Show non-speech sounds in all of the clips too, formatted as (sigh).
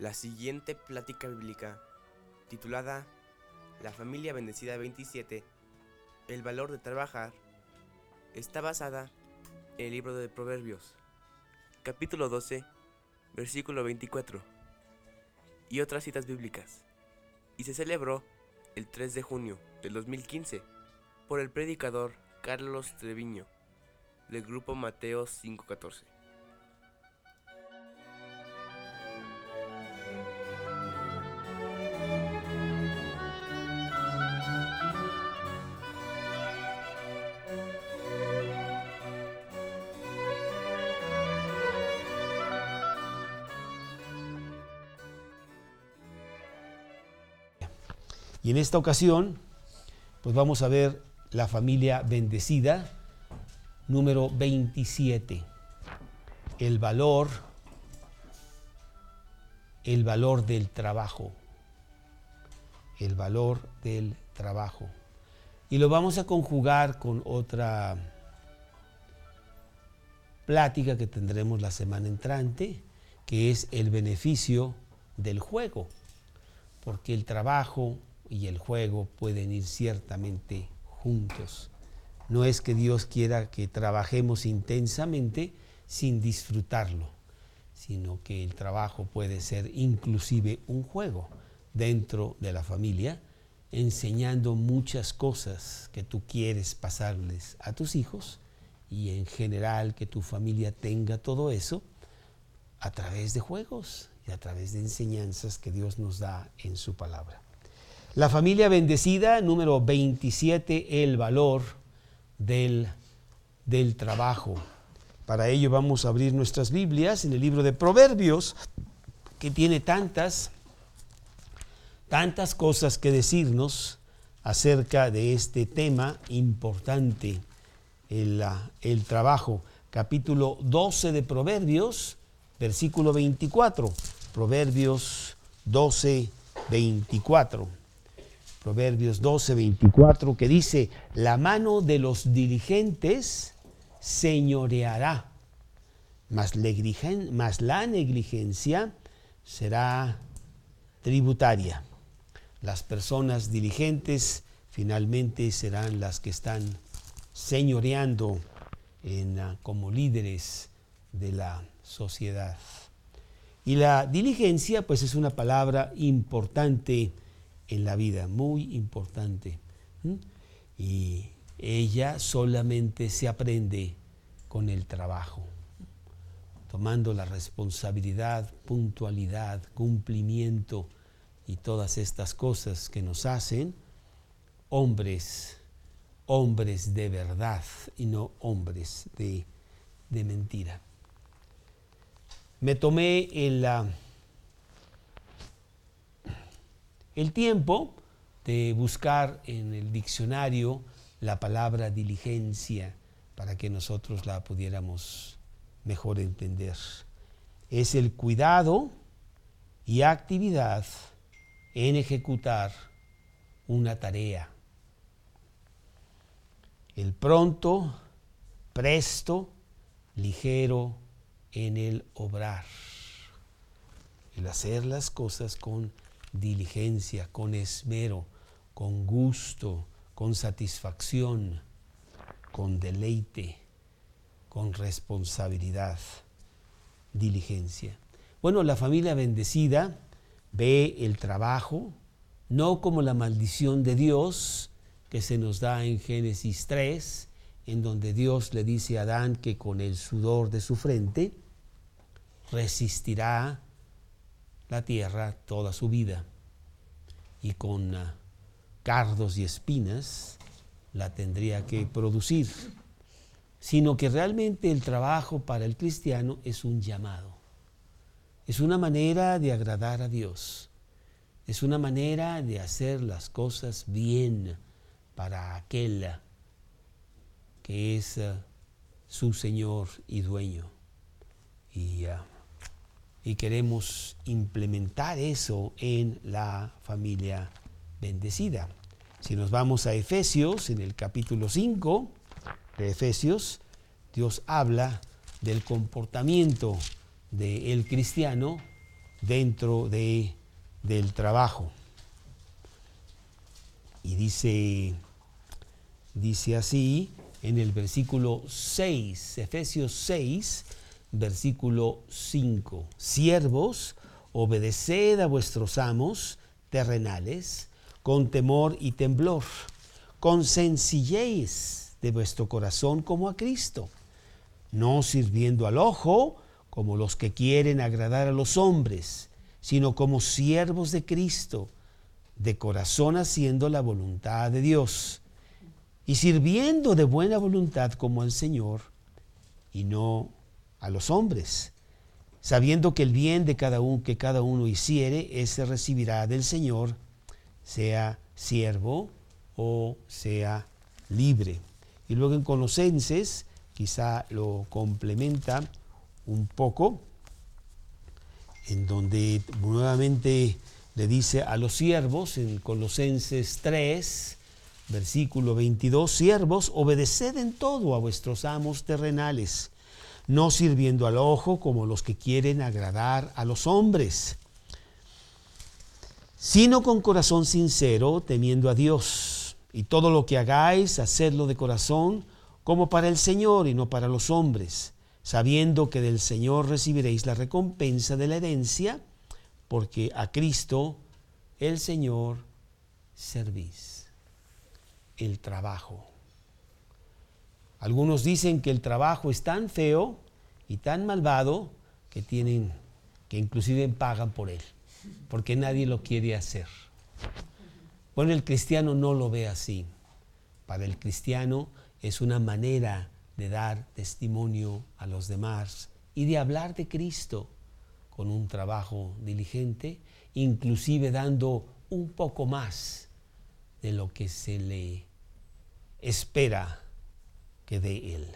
La siguiente plática bíblica, titulada La familia bendecida 27, el valor de trabajar, está basada en el libro de Proverbios, capítulo 12, versículo 24, y otras citas bíblicas, y se celebró el 3 de junio del 2015 por el predicador Carlos Treviño del grupo Mateo 514. En esta ocasión, pues vamos a ver la familia bendecida número 27. El valor, el valor del trabajo. El valor del trabajo. Y lo vamos a conjugar con otra plática que tendremos la semana entrante, que es el beneficio del juego. Porque el trabajo y el juego pueden ir ciertamente juntos. No es que Dios quiera que trabajemos intensamente sin disfrutarlo, sino que el trabajo puede ser inclusive un juego dentro de la familia, enseñando muchas cosas que tú quieres pasarles a tus hijos y en general que tu familia tenga todo eso a través de juegos y a través de enseñanzas que Dios nos da en su palabra. La familia bendecida, número 27, el valor del, del trabajo. Para ello vamos a abrir nuestras Biblias en el libro de Proverbios, que tiene tantas, tantas cosas que decirnos acerca de este tema importante, el, el trabajo. Capítulo 12 de Proverbios, versículo 24. Proverbios 12, 24. Proverbios 12, 24, que dice, la mano de los diligentes señoreará, mas, la negligencia será tributaria. Las personas diligentes finalmente serán las que están señoreando en, como líderes de la sociedad. Y la diligencia, pues es una palabra importante en la vida, muy importante. Y ella solamente se aprende con el trabajo, tomando la responsabilidad, puntualidad, cumplimiento y todas estas cosas que nos hacen hombres, hombres de verdad y no hombres de, de mentira. Me tomé en la el tiempo de buscar en el diccionario la palabra diligencia para que nosotros la pudiéramos mejor entender. Es el cuidado y actividad en ejecutar una tarea. El pronto, presto, ligero en el obrar. El hacer las cosas con diligencia, con esmero, con gusto, con satisfacción, con deleite, con responsabilidad, diligencia. Bueno, la familia bendecida ve el trabajo no como la maldición de Dios que se nos da en Génesis 3, en donde Dios le dice a Adán que con el sudor de su frente resistirá la tierra toda su vida. Y con ah, cardos y espinas la tendría que producir, sino que realmente el trabajo para el cristiano es un llamado, es una manera de agradar a Dios, es una manera de hacer las cosas bien para aquel que es ah, su Señor y dueño. Y uh, y queremos implementar eso en la familia bendecida. Si nos vamos a Efesios, en el capítulo 5 de Efesios, Dios habla del comportamiento del cristiano dentro de, del trabajo. Y dice, dice así en el versículo 6, Efesios 6, versículo 5. Siervos, obedeced a vuestros amos terrenales con temor y temblor, con sencillez de vuestro corazón como a Cristo, no sirviendo al ojo como los que quieren agradar a los hombres, sino como siervos de Cristo, de corazón haciendo la voluntad de Dios y sirviendo de buena voluntad como al Señor y no a los hombres, sabiendo que el bien de cada uno que cada uno hiciere, ese recibirá del Señor, sea siervo o sea libre. Y luego en Colosenses, quizá lo complementa un poco, en donde nuevamente le dice a los siervos, en Colosenses 3, versículo 22, siervos, obedeced en todo a vuestros amos terrenales no sirviendo al ojo como los que quieren agradar a los hombres, sino con corazón sincero, temiendo a Dios. Y todo lo que hagáis, hacedlo de corazón, como para el Señor y no para los hombres, sabiendo que del Señor recibiréis la recompensa de la herencia, porque a Cristo, el Señor, servís. El trabajo. Algunos dicen que el trabajo es tan feo y tan malvado que tienen que inclusive pagan por él, porque nadie lo quiere hacer. Bueno, el cristiano no lo ve así. Para el cristiano es una manera de dar testimonio a los demás y de hablar de Cristo con un trabajo diligente, inclusive dando un poco más de lo que se le espera de Él.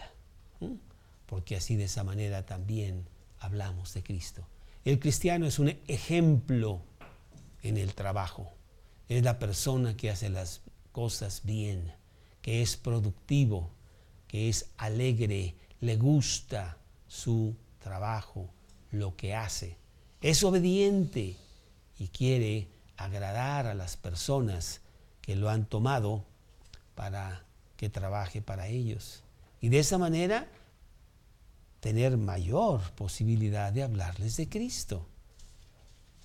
Porque así de esa manera también hablamos de Cristo. El cristiano es un ejemplo en el trabajo. Es la persona que hace las cosas bien, que es productivo, que es alegre, le gusta su trabajo, lo que hace. Es obediente y quiere agradar a las personas que lo han tomado para que trabaje para ellos y de esa manera tener mayor posibilidad de hablarles de Cristo,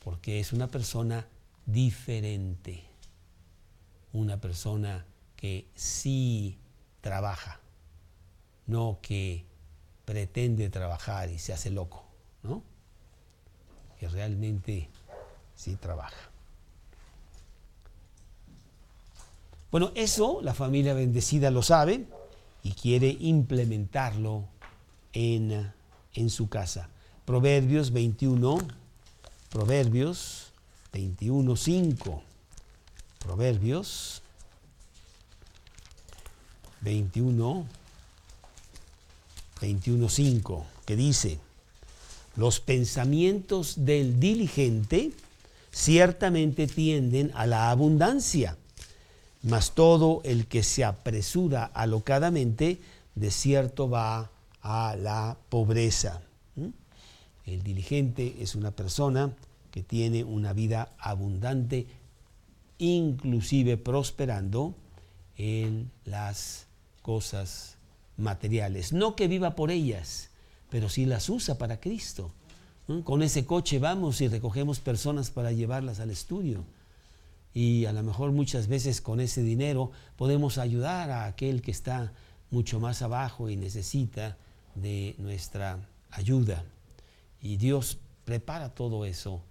porque es una persona diferente, una persona que sí trabaja, no que pretende trabajar y se hace loco, ¿no? Que realmente sí trabaja. Bueno, eso la familia bendecida lo sabe y quiere implementarlo en, en su casa. Proverbios 21, Proverbios 21, 5. Proverbios 21, 21, 5, que dice, los pensamientos del diligente ciertamente tienden a la abundancia mas todo el que se apresura alocadamente, de cierto va a la pobreza. El diligente es una persona que tiene una vida abundante, inclusive prosperando en las cosas materiales. No que viva por ellas, pero sí las usa para Cristo. Con ese coche vamos y recogemos personas para llevarlas al estudio y a lo mejor muchas veces con ese dinero podemos ayudar a aquel que está mucho más abajo y necesita de nuestra ayuda. Y Dios prepara todo eso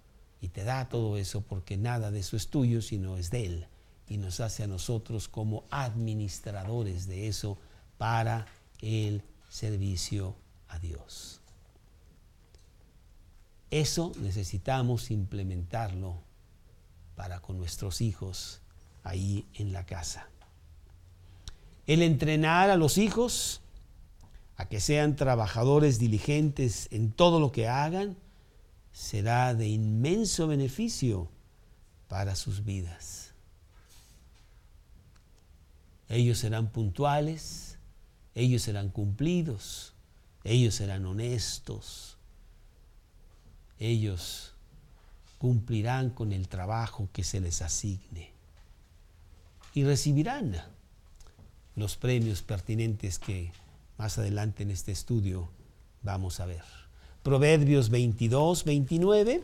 y te da todo eso porque nada de eso es tuyo, sino es de Él. Y nos hace a nosotros como administradores de eso para el servicio a Dios. Eso necesitamos implementarlo para con nuestros hijos ahí en la casa. El entrenar a los hijos a que sean trabajadores diligentes en todo lo que hagan será de inmenso beneficio para sus vidas. Ellos serán puntuales, ellos serán cumplidos, ellos serán honestos, ellos cumplirán con el trabajo que se les asigne y recibirán los premios pertinentes que más adelante en este estudio vamos a ver. Proverbios 22, 29,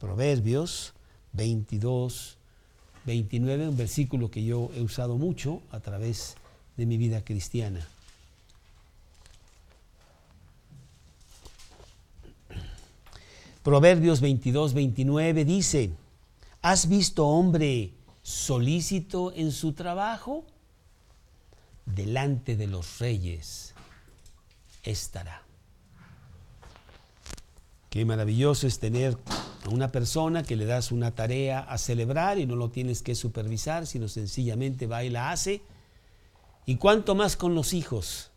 Proverbios 22, 29, un versículo que yo he usado mucho a través de mi vida cristiana. Proverbios 22, 29 dice, ¿has visto hombre solícito en su trabajo? Delante de los reyes estará. Qué maravilloso es tener a una persona que le das una tarea a celebrar y no lo tienes que supervisar, sino sencillamente va y la hace. Y cuanto más con los hijos,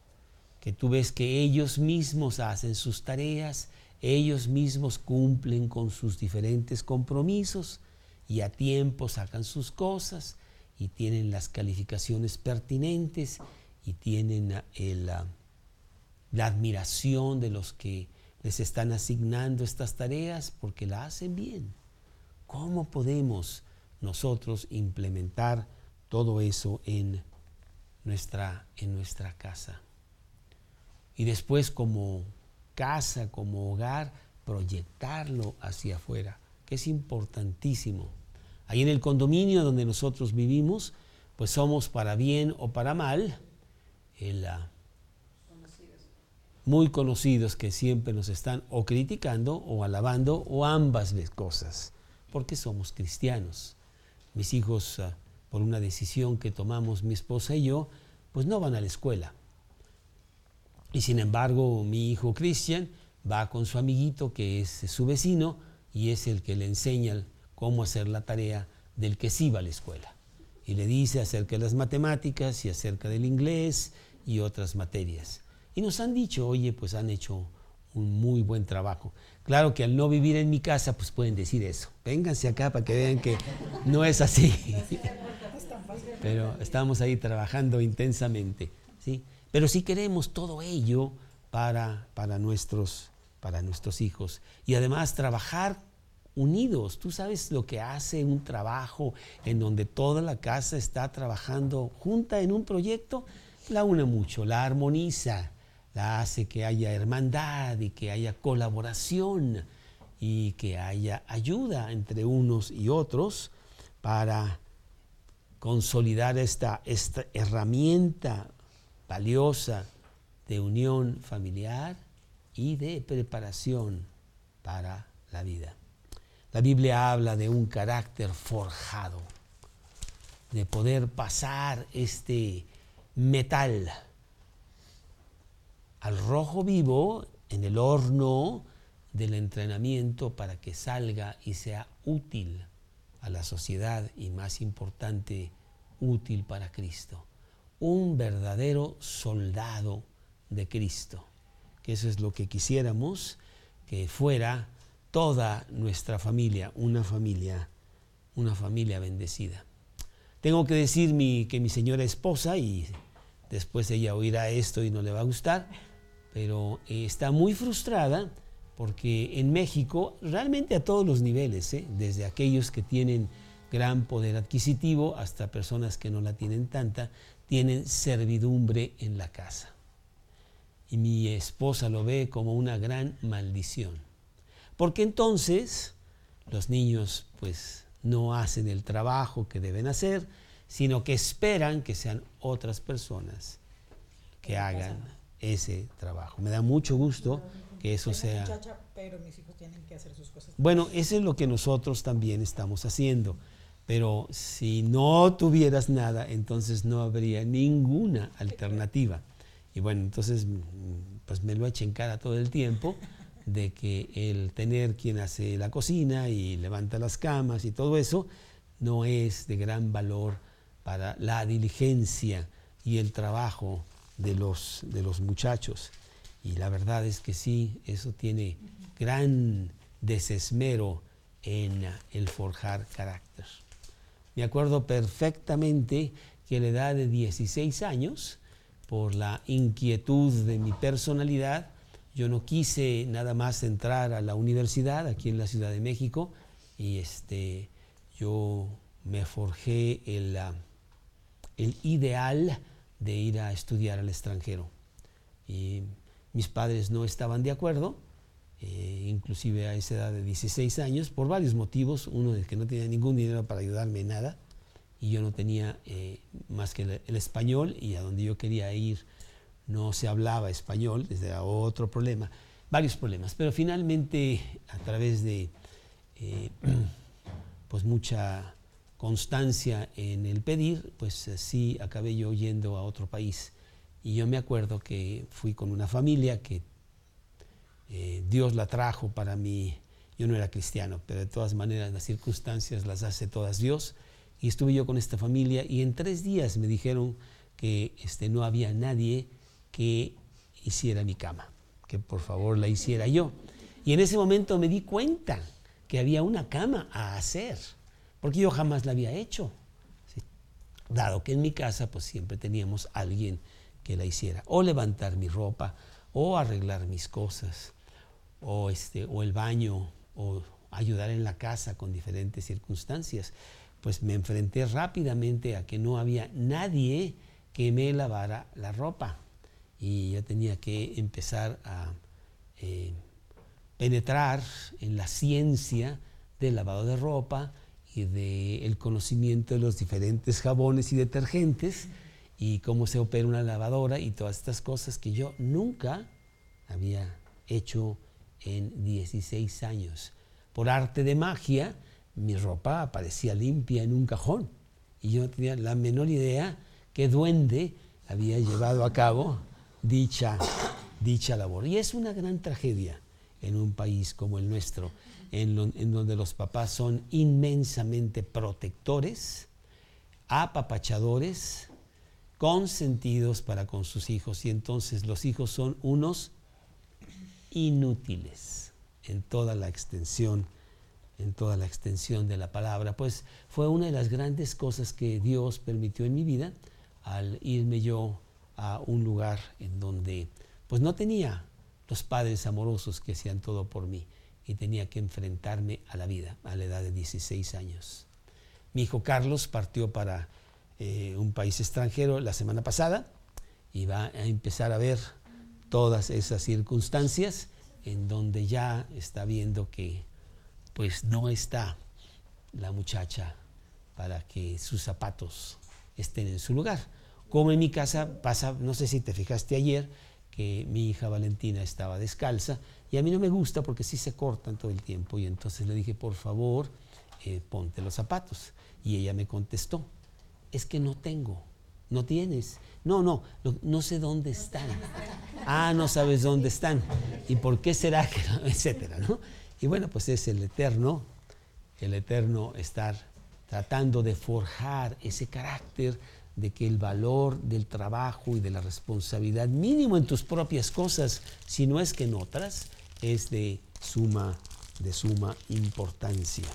que tú ves que ellos mismos hacen sus tareas, ellos mismos cumplen con sus diferentes compromisos y a tiempo sacan sus cosas y tienen las calificaciones pertinentes y tienen la, la admiración de los que les están asignando estas tareas porque la hacen bien. ¿Cómo podemos nosotros implementar todo eso en nuestra, en nuestra casa? Y después como casa, como hogar, proyectarlo hacia afuera, que es importantísimo. Ahí en el condominio donde nosotros vivimos, pues somos para bien o para mal, el, muy conocidos que siempre nos están o criticando o alabando o ambas cosas, porque somos cristianos. Mis hijos, ah, por una decisión que tomamos mi esposa y yo, pues no van a la escuela. Y sin embargo, mi hijo Cristian va con su amiguito, que es su vecino, y es el que le enseña cómo hacer la tarea del que sí va a la escuela. Y le dice acerca de las matemáticas y acerca del inglés y otras materias. Y nos han dicho, oye, pues han hecho un muy buen trabajo. Claro que al no vivir en mi casa, pues pueden decir eso. Vénganse acá para que vean que no es así. (laughs) Pero estamos ahí trabajando intensamente. ¿sí? Pero sí queremos todo ello para, para, nuestros, para nuestros hijos. Y además trabajar unidos. Tú sabes lo que hace un trabajo en donde toda la casa está trabajando junta en un proyecto. La une mucho, la armoniza la hace que haya hermandad y que haya colaboración y que haya ayuda entre unos y otros para consolidar esta, esta herramienta valiosa de unión familiar y de preparación para la vida. La Biblia habla de un carácter forjado, de poder pasar este metal al rojo vivo en el horno del entrenamiento para que salga y sea útil a la sociedad y más importante, útil para Cristo. Un verdadero soldado de Cristo, que eso es lo que quisiéramos que fuera toda nuestra familia, una familia, una familia bendecida. Tengo que decir que mi señora esposa, y después ella oirá esto y no le va a gustar, pero eh, está muy frustrada porque en México, realmente a todos los niveles, ¿eh? desde aquellos que tienen gran poder adquisitivo hasta personas que no la tienen tanta, tienen servidumbre en la casa. Y mi esposa lo ve como una gran maldición. Porque entonces los niños pues no hacen el trabajo que deben hacer, sino que esperan que sean otras personas que hagan ese trabajo. Me da mucho gusto que eso sea... pero mis hijos tienen que hacer sus cosas. Bueno, eso es lo que nosotros también estamos haciendo. Pero si no tuvieras nada, entonces no habría ninguna alternativa. Y bueno, entonces pues me lo echen cara todo el tiempo de que el tener quien hace la cocina y levanta las camas y todo eso no es de gran valor para la diligencia y el trabajo de los, de los muchachos. Y la verdad es que sí, eso tiene gran desesmero en el forjar carácter. Me acuerdo perfectamente que a la edad de 16 años, por la inquietud de mi personalidad, yo no quise nada más entrar a la universidad aquí en la Ciudad de México, y este, yo me forjé el, el ideal de ir a estudiar al extranjero. Y mis padres no estaban de acuerdo, eh, inclusive a esa edad de 16 años, por varios motivos. Uno de que no tenía ningún dinero para ayudarme en nada y yo no tenía eh, más que el, español y a donde yo quería ir no se hablaba español, desde otro problema, varios problemas. Pero finalmente, a través de eh, (clears throat) pues mucha constancia en el pedir, pues sí acabé yo yendo a otro país. Y yo me acuerdo que fui con una familia que eh, Dios la trajo para mí. Yo no era cristiano, pero de todas maneras las circunstancias las hace todas Dios. Y estuve yo con esta familia y en tres días me dijeron que este, no había nadie que hiciera mi cama, que por favor la hiciera yo. Y en ese momento me di cuenta que había una cama a hacer, porque yo jamás la había hecho. Dado que en mi casa pues siempre teníamos alguien que la hiciera, o levantar mi ropa, o arreglar mis cosas, o, este, o el baño, o ayudar en la casa con diferentes circunstancias, pues me enfrenté rápidamente a que no había nadie que me lavara la ropa. Y yo tenía que empezar a eh, penetrar en la ciencia del lavado de ropa y del conocimiento de los diferentes jabones y detergentes y cómo se opera una lavadora y todas estas cosas que yo nunca había hecho en 16 años. Por arte de magia, mi ropa aparecía limpia en un cajón y yo no tenía la menor idea que duende había llevado a cabo dicha, dicha labor. Y es una gran tragedia en un país como el nuestro, en, en donde los papás son inmensamente protectores, apapachadores, consentidos para con sus hijos y entonces los hijos son unos inútiles en toda la extensión en toda la extensión de la palabra, pues fue una de las grandes cosas que Dios permitió en mi vida al irme yo a un lugar en donde pues no tenía los padres amorosos que hacían todo por mí y tenía que enfrentarme a la vida a la edad de 16 años. Mi hijo Carlos partió para eh, un país extranjero la semana pasada y va a empezar a ver todas esas circunstancias en donde ya está viendo que pues no está la muchacha para que sus zapatos estén en su lugar. Como en mi casa pasa, no sé si te fijaste ayer, que mi hija Valentina estaba descalza y a mí no me gusta porque sí se cortan todo el tiempo y entonces le dije, por favor, eh, ponte los zapatos. Y ella me contestó, es que no tengo. ¿No tienes? No, no, no sé dónde están. Ah, no sabes dónde están. ¿Y por qué será que (laughs) etcétera, ¿no? Y bueno, pues es el eterno, el eterno estar tratando de forjar ese carácter de que el valor del trabajo y de la responsabilidad, mínimo en tus propias cosas, si no es que en otras, es de suma, de suma importancia.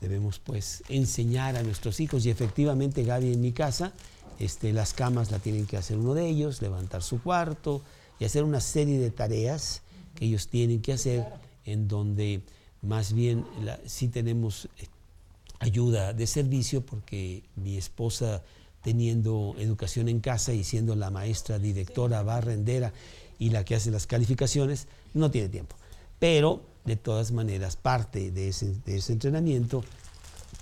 Debemos pues enseñar a nuestros hijos y efectivamente Gaby en mi casa, este, las camas la tienen que hacer uno de ellos, levantar su cuarto y hacer una serie de tareas que ellos tienen que hacer en donde más bien sí tenemos eh, ayuda de servicio porque mi esposa teniendo educación en casa y siendo la maestra, directora, barrendera y la que hace las calificaciones, no tiene tiempo. Pero de todas maneras, parte de ese, entrenamiento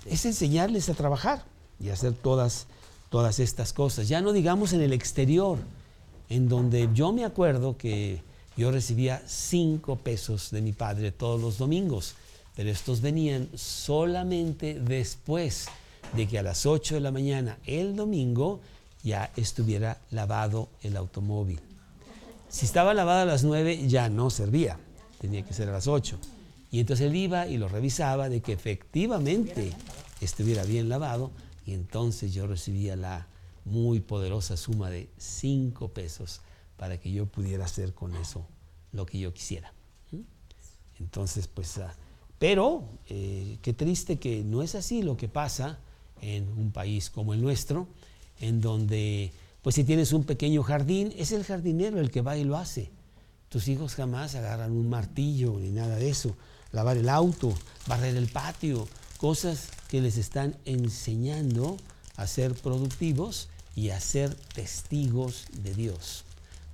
es enseñarles a trabajar y hacer todas, todas estas cosas. Ya no digamos en el exterior, en donde yo me acuerdo que yo recibía cinco pesos de mi padre todos los domingos, pero estos venían solamente después de que a las 8 de la mañana el domingo ya estuviera lavado el automóvil. Si estaba lavado a las 9 ya no servía tenía que ser a las 8. Y entonces él iba y lo revisaba de que efectivamente estuviera bien lavado y entonces yo recibía la muy poderosa suma de 5 pesos para que yo pudiera hacer con eso lo que yo quisiera. Entonces, pues, ah, pero eh, qué triste que no es así lo que pasa en un país como el nuestro, en donde, pues si tienes un pequeño jardín, es el jardinero el que va y lo hace tus hijos jamás agarran un martillo ni nada de eso. lavar el auto, barrer el patio, cosas que les están enseñando a ser productivos y a ser testigos de Dios.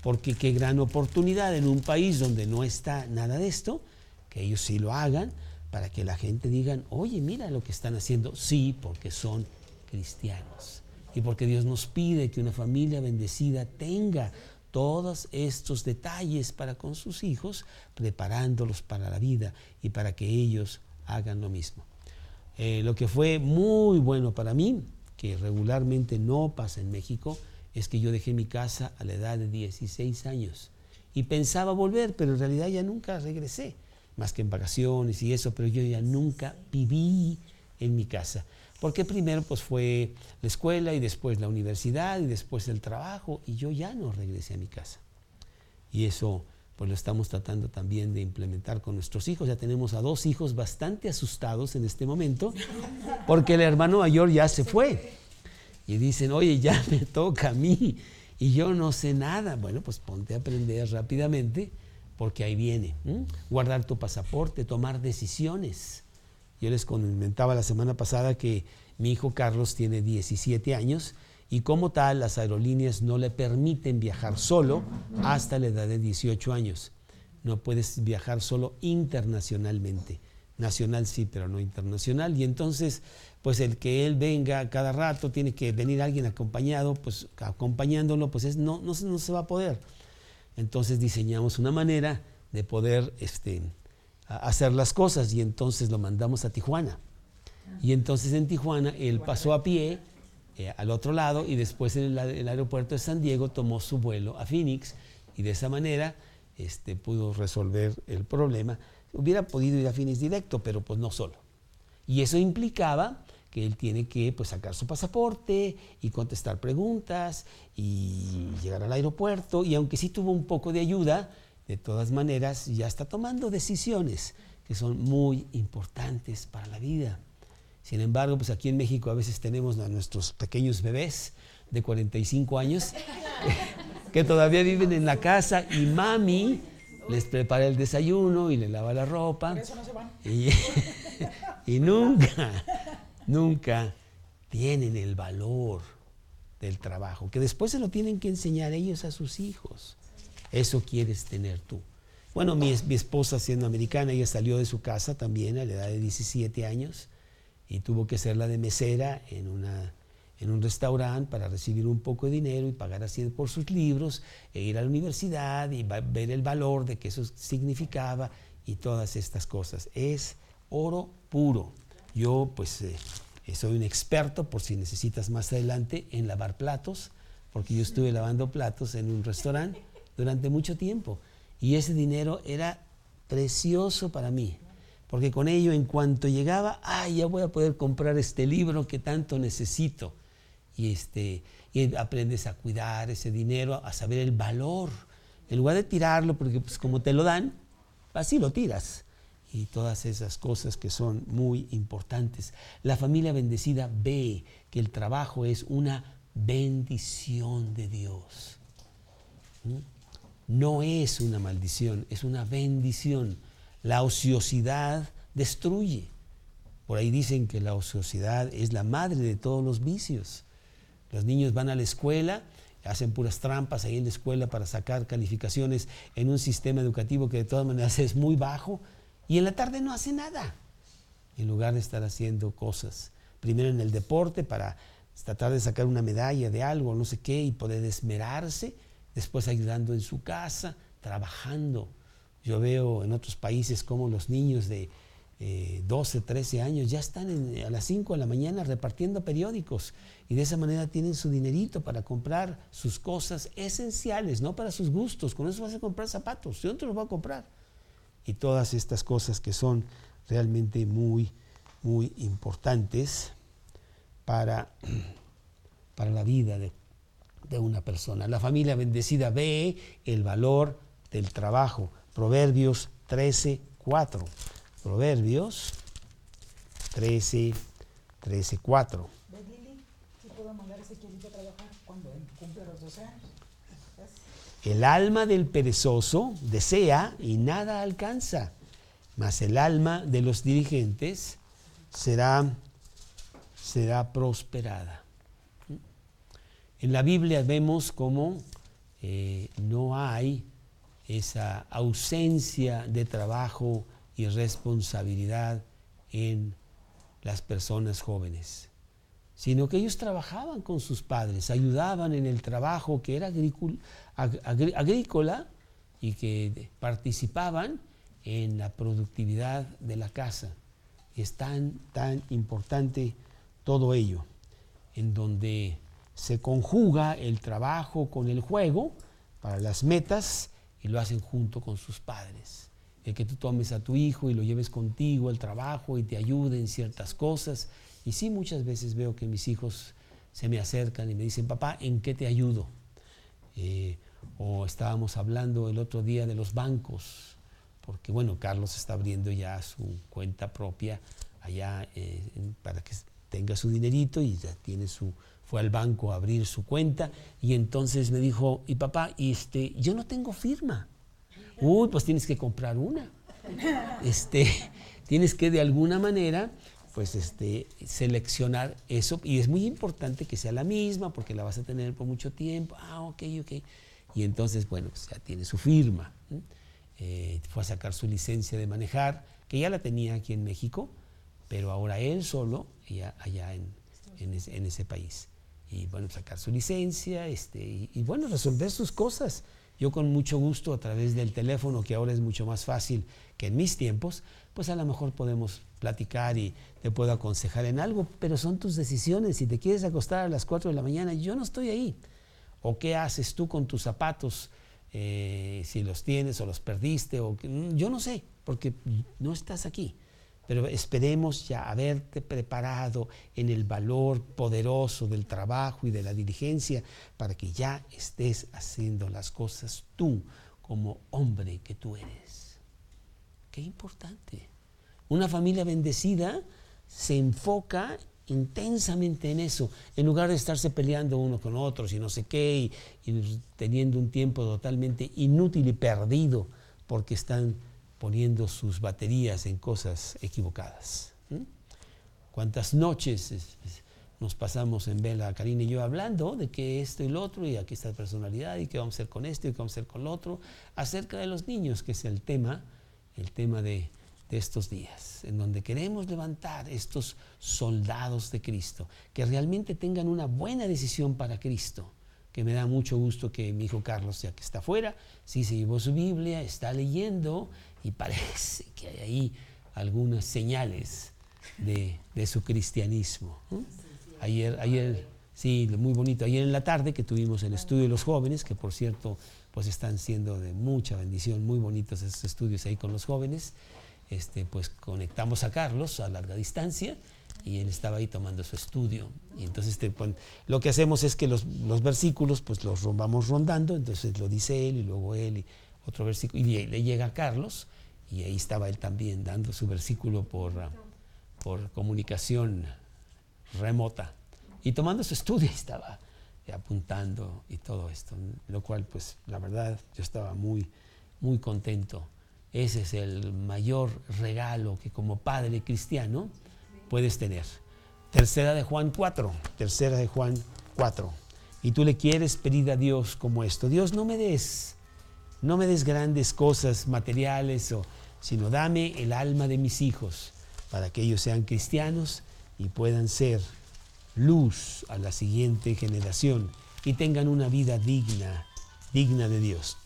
Porque qué gran oportunidad en un país donde no está nada de esto, que ellos sí lo hagan, para que la gente diga, oye, mira lo que están haciendo. Sí, porque son cristianos. Y porque Dios nos pide que una familia bendecida tenga todos estos detalles para con sus hijos, preparándolos para la vida y para que ellos hagan lo mismo. Eh, lo que fue muy bueno para mí, que regularmente no pasa en México, es que yo dejé mi casa a la edad de 16 años y pensaba volver, pero en realidad ya nunca regresé, más que en vacaciones y eso, pero yo ya nunca viví en mi casa. Porque primero pues fue la escuela y después la universidad y después el trabajo y yo ya no regresé a mi casa. Y eso pues lo estamos tratando también de implementar con nuestros hijos. Ya tenemos a dos hijos bastante asustados en este momento porque el hermano mayor ya se fue. Y dicen, oye, ya (laughs) me toca a mí y yo no sé nada. Bueno, pues ponte a aprender rápidamente porque ahí viene. Guardar tu pasaporte, tomar decisiones yo les comentaba la semana pasada que mi hijo Carlos tiene 17 años y como tal las aerolíneas no le permiten viajar solo hasta la edad de 18 años. No puedes viajar solo internacionalmente. Nacional sí, pero no internacional. Y entonces, pues el que él venga cada rato, tiene que venir alguien acompañado, pues acompañándolo, pues es, no, no, no se va a poder. Entonces diseñamos una manera de poder este, hacer las cosas y entonces lo mandamos a Tijuana. Y entonces en Tijuana él pasó a pie eh, al otro lado y después en el, aeropuerto de San Diego tomó su vuelo a Phoenix y de esa manera este, pudo resolver el problema. Hubiera podido ir a Phoenix directo, pero pues no solo. Y eso implicaba que él tiene que pues, sacar su pasaporte y contestar preguntas y llegar al aeropuerto. Y aunque sí tuvo un poco de ayuda, de todas maneras ya está tomando decisiones que son muy importantes para la vida. Sin embargo, pues aquí en México a veces tenemos a nuestros pequeños bebés de 45 años (laughs) que todavía viven en la casa y mami les prepara el desayuno y le lava la ropa. Y, (laughs) y nunca, nunca tienen el valor del trabajo, que después se lo tienen que enseñar ellos a sus hijos. Eso quieres tener tú. Bueno, mi, esposa siendo americana, ella salió de su casa también a la edad de 17 años y tuvo que ser la de mesera en, una, en un restaurante para recibir un poco de dinero y pagar así por sus libros e ir a la universidad y ver el valor de que eso significaba y todas estas cosas. Es oro puro. Yo pues eh, soy un experto por si necesitas más adelante en lavar platos, porque yo estuve lavando platos en un restaurante durante mucho tiempo. Y ese dinero era precioso para mí, porque con ello en cuanto llegaba, ay, ya voy a poder comprar este libro que tanto necesito. Y, este, y aprendes a cuidar ese dinero, a saber el valor. En lugar de tirarlo, porque pues como te lo dan, así lo tiras. Y todas esas cosas que son muy importantes. La familia bendecida ve que el trabajo es una bendición de Dios. ¿Mm? no es una maldición, es una bendición. La ociosidad destruye. Por ahí dicen que la ociosidad es la madre de todos los vicios. Los niños van a la escuela, hacen puras trampas ahí en la escuela para sacar calificaciones en un sistema educativo que de todas maneras es muy bajo y en la tarde no hace nada. En lugar de estar haciendo cosas, primero en el deporte para tratar de sacar una medalla de algo, no sé qué, y poder esmerarse después ayudando en su casa, trabajando. Yo veo en otros países como los niños de 12, eh, 13 años ya están a las 5 de la mañana repartiendo periódicos y de esa manera tienen su dinerito para comprar sus cosas esenciales, no para sus gustos. Con eso vas a comprar zapatos, yo no los voy a comprar. Y todas estas cosas que son realmente muy, muy importantes para, (clears throat) para la vida de de una persona. La familia bendecida ve el valor del trabajo. Proverbios 13, 4. Proverbios 13, 13, 4. El alma del perezoso desea y nada alcanza, mas el alma de los dirigentes será, será prosperada. En la Biblia vemos cómo eh, no hay esa ausencia de trabajo y responsabilidad en las personas jóvenes, sino que ellos trabajaban con sus padres, ayudaban en el trabajo que era agrícola y que participaban en la productividad de la casa. Es tan, tan importante todo ello, en donde se conjuga el trabajo con el juego para las metas y lo hacen junto con sus padres. El que tú tomes a tu hijo y lo lleves contigo al trabajo y te ayude en ciertas cosas. Y sí, muchas veces veo que mis hijos se me acercan y me dicen, papá, ¿en qué te ayudo? Eh, o estábamos hablando el otro día de los bancos, porque bueno, Carlos está abriendo ya su cuenta propia allá eh, para que tenga su dinerito y ya tiene su, fue al banco a abrir su cuenta y entonces me dijo, y papá, este, yo no tengo firma. Uy, pues tienes que comprar una. Este, (laughs) tienes que de alguna manera, pues este, seleccionar eso y es muy importante que sea la misma porque la vas a tener por mucho tiempo. Ah, ok, ok. Y entonces, bueno, pues ya tiene su firma. Eh, fue a sacar su licencia de manejar, que ya la tenía aquí en México, pero ahora él solo, ya, allá en, en ese país y bueno, sacar su licencia este, y, bueno, resolver sus cosas. Yo con mucho gusto a través del teléfono, que ahora es mucho más fácil que en mis tiempos, pues a lo mejor podemos platicar y te puedo aconsejar en algo, pero son tus decisiones. Si te quieres acostar a las 4 de la mañana, yo no estoy ahí. ¿O qué haces tú con tus zapatos? Eh, si los tienes o los perdiste, o yo no sé, porque no estás aquí pero esperemos ya haberte preparado en el valor poderoso del trabajo y de la diligencia para que ya estés haciendo las cosas tú como hombre que tú eres. Qué importante. Una familia bendecida se enfoca intensamente en eso, en lugar de estarse peleando uno con otros y no sé qué, y, y teniendo un tiempo totalmente inútil y perdido porque están poniendo sus baterías en cosas equivocadas. ¿Cuántas noches nos pasamos en vela, Karina y yo, hablando de que esto y lo otro, y aquí está la personalidad, y qué vamos a hacer con esto, y qué vamos a hacer con lo otro, acerca de los niños, que es el tema, el tema de, de estos días, en donde queremos levantar estos soldados de Cristo, que realmente tengan una buena decisión para Cristo, que me da mucho gusto que mi hijo Carlos, ya que está afuera, sí se llevó su Biblia, está leyendo, y parece que hay ahí algunas señales de, su cristianismo. Ayer, ayer, sí, muy bonito, ayer en la tarde que tuvimos el estudio de los jóvenes, que por cierto, pues están siendo de mucha bendición, muy bonitos esos estudios ahí con los jóvenes, este, pues conectamos a Carlos a larga distancia y él estaba ahí tomando su estudio. Y entonces este, pues, lo que hacemos es que los, los, versículos pues los vamos rondando, entonces lo dice él y luego él otro versículo, y le llega a Carlos, y ahí estaba él también dando su versículo por, ah, por comunicación remota. Y tomando su estudio (laughs) estaba apuntando y todo esto, lo cual pues la verdad yo estaba muy, muy contento. Ese es el mayor regalo que como padre cristiano puedes tener. Tercera de Juan 4, tercera de Juan 4. Y tú le quieres pedir a Dios como esto, Dios no me des no me des grandes cosas materiales, sino dame el alma de mis hijos para que ellos sean cristianos y puedan ser luz a la siguiente generación y tengan una vida digna, digna de Dios.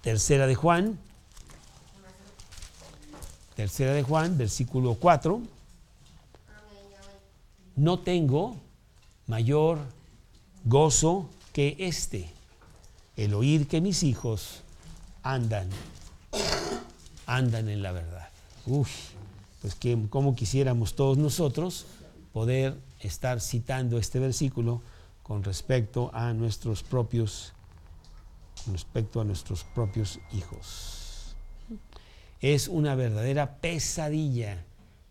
Tercera de Juan, tercera de Juan, versículo 4. No tengo mayor gozo que este el oír que mis hijos andan, andan en la verdad. Uf, pues que como quisiéramos todos nosotros poder estar citando este versículo con respecto a nuestros propios con respecto a nuestros propios hijos. Es una verdadera pesadilla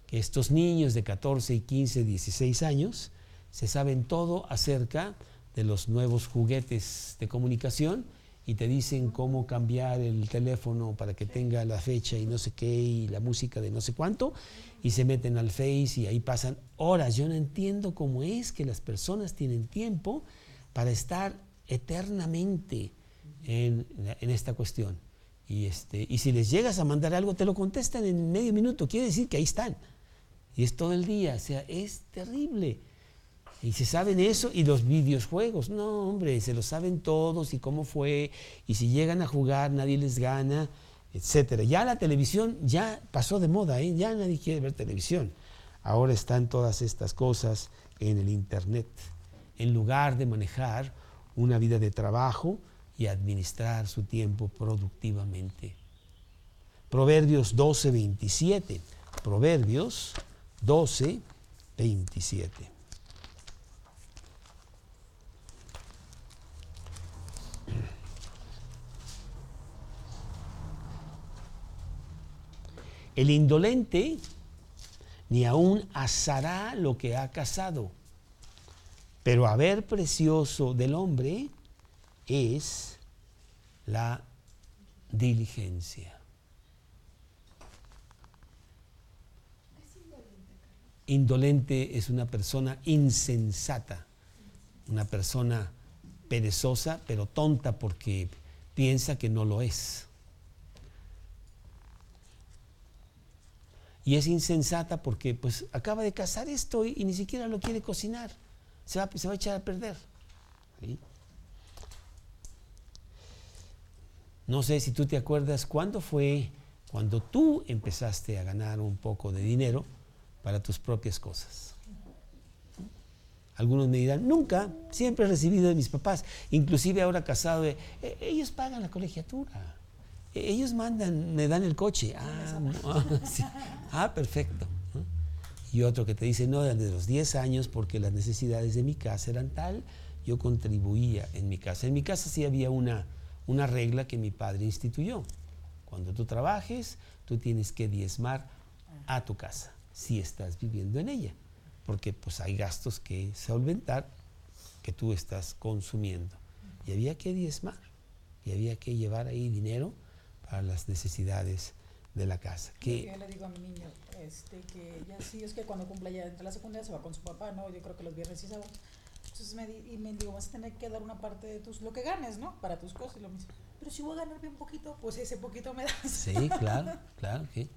que estos niños de 14 y 15, 16 años se saben todo acerca de los nuevos juguetes de comunicación y te dicen cómo cambiar el teléfono para que tenga la fecha y no sé qué y la música de no sé cuánto y se meten al Face y ahí pasan horas. Yo no entiendo cómo es que las personas tienen tiempo para estar eternamente en, esta cuestión. Y, este, y si les llegas a mandar algo, te lo contestan en medio minuto. Quiere decir que ahí están. Y es todo el día. O sea, es terrible. Y se saben eso y los videojuegos. No, hombre, se lo saben todos y cómo fue. Y si llegan a jugar, nadie les gana, etcétera. Ya la televisión ya pasó de moda, ¿eh? ya nadie quiere ver televisión. Ahora están todas estas cosas en el Internet. En lugar de manejar una vida de trabajo, y administrar su tiempo productivamente. Proverbios 12, 27. Proverbios 12, 27. El indolente ni aún asará lo que ha cazado, pero haber precioso del hombre es la diligencia. Indolente es una persona insensata, una persona perezosa, pero tonta porque piensa que no lo es. Y es insensata porque pues acaba de cazar esto y, ni siquiera lo quiere cocinar. Se va, se va a echar a perder. No sé si tú te acuerdas cuándo fue cuando tú empezaste a ganar un poco de dinero para tus propias cosas. Algunos me dirán, nunca, siempre he recibido de mis papás, inclusive ahora casado, eh, ellos pagan la colegiatura, ellos mandan, me dan el coche. Ah, ah perfecto. Y otro que te dice, no, desde los 10 años, porque las necesidades de mi casa eran tal, yo contribuía en mi casa. En mi casa sí había una, una regla que mi padre instituyó. Cuando tú trabajes, tú tienes que diezmar a tu casa, si estás viviendo en ella, porque pues hay gastos que solventar que tú estás consumiendo. Y había que diezmar, y había que llevar ahí dinero para las necesidades de la casa. Que, yo le digo a mi niño, este, que ya sí, es que cuando cumpla ya entre la secundaria se va con su papá, ¿no? Yo creo que los viernes y sábados entonces me, y me digo, vas a tener que dar una parte de tus, lo que ganes, ¿no? Para tus cosas y lo mismo. Pero si voy a ganar bien poquito, pues ese poquito me das. Sí, claro, claro. ¿sí?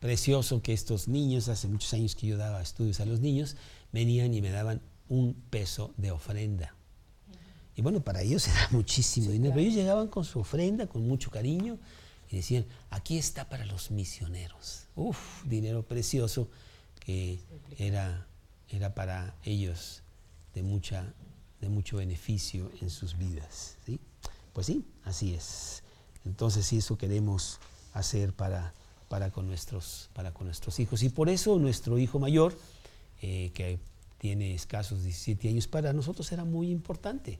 Precioso que estos niños, hace muchos años que yo daba estudios a los niños, venían y me daban un peso de ofrenda. Y bueno, para ellos era (laughs) muchísimo dinero. Pero ellos llegaban con su ofrenda, con mucho cariño, y decían, aquí está para los misioneros. Uf, dinero precioso que era, era para ellos de, mucha, de mucho beneficio en sus vidas. ¿sí? Pues sí, así es. Entonces sí, eso queremos hacer para, para, con, nuestros, para con nuestros hijos. Y por eso nuestro hijo mayor, eh, que tiene escasos 17 años, para nosotros era muy importante.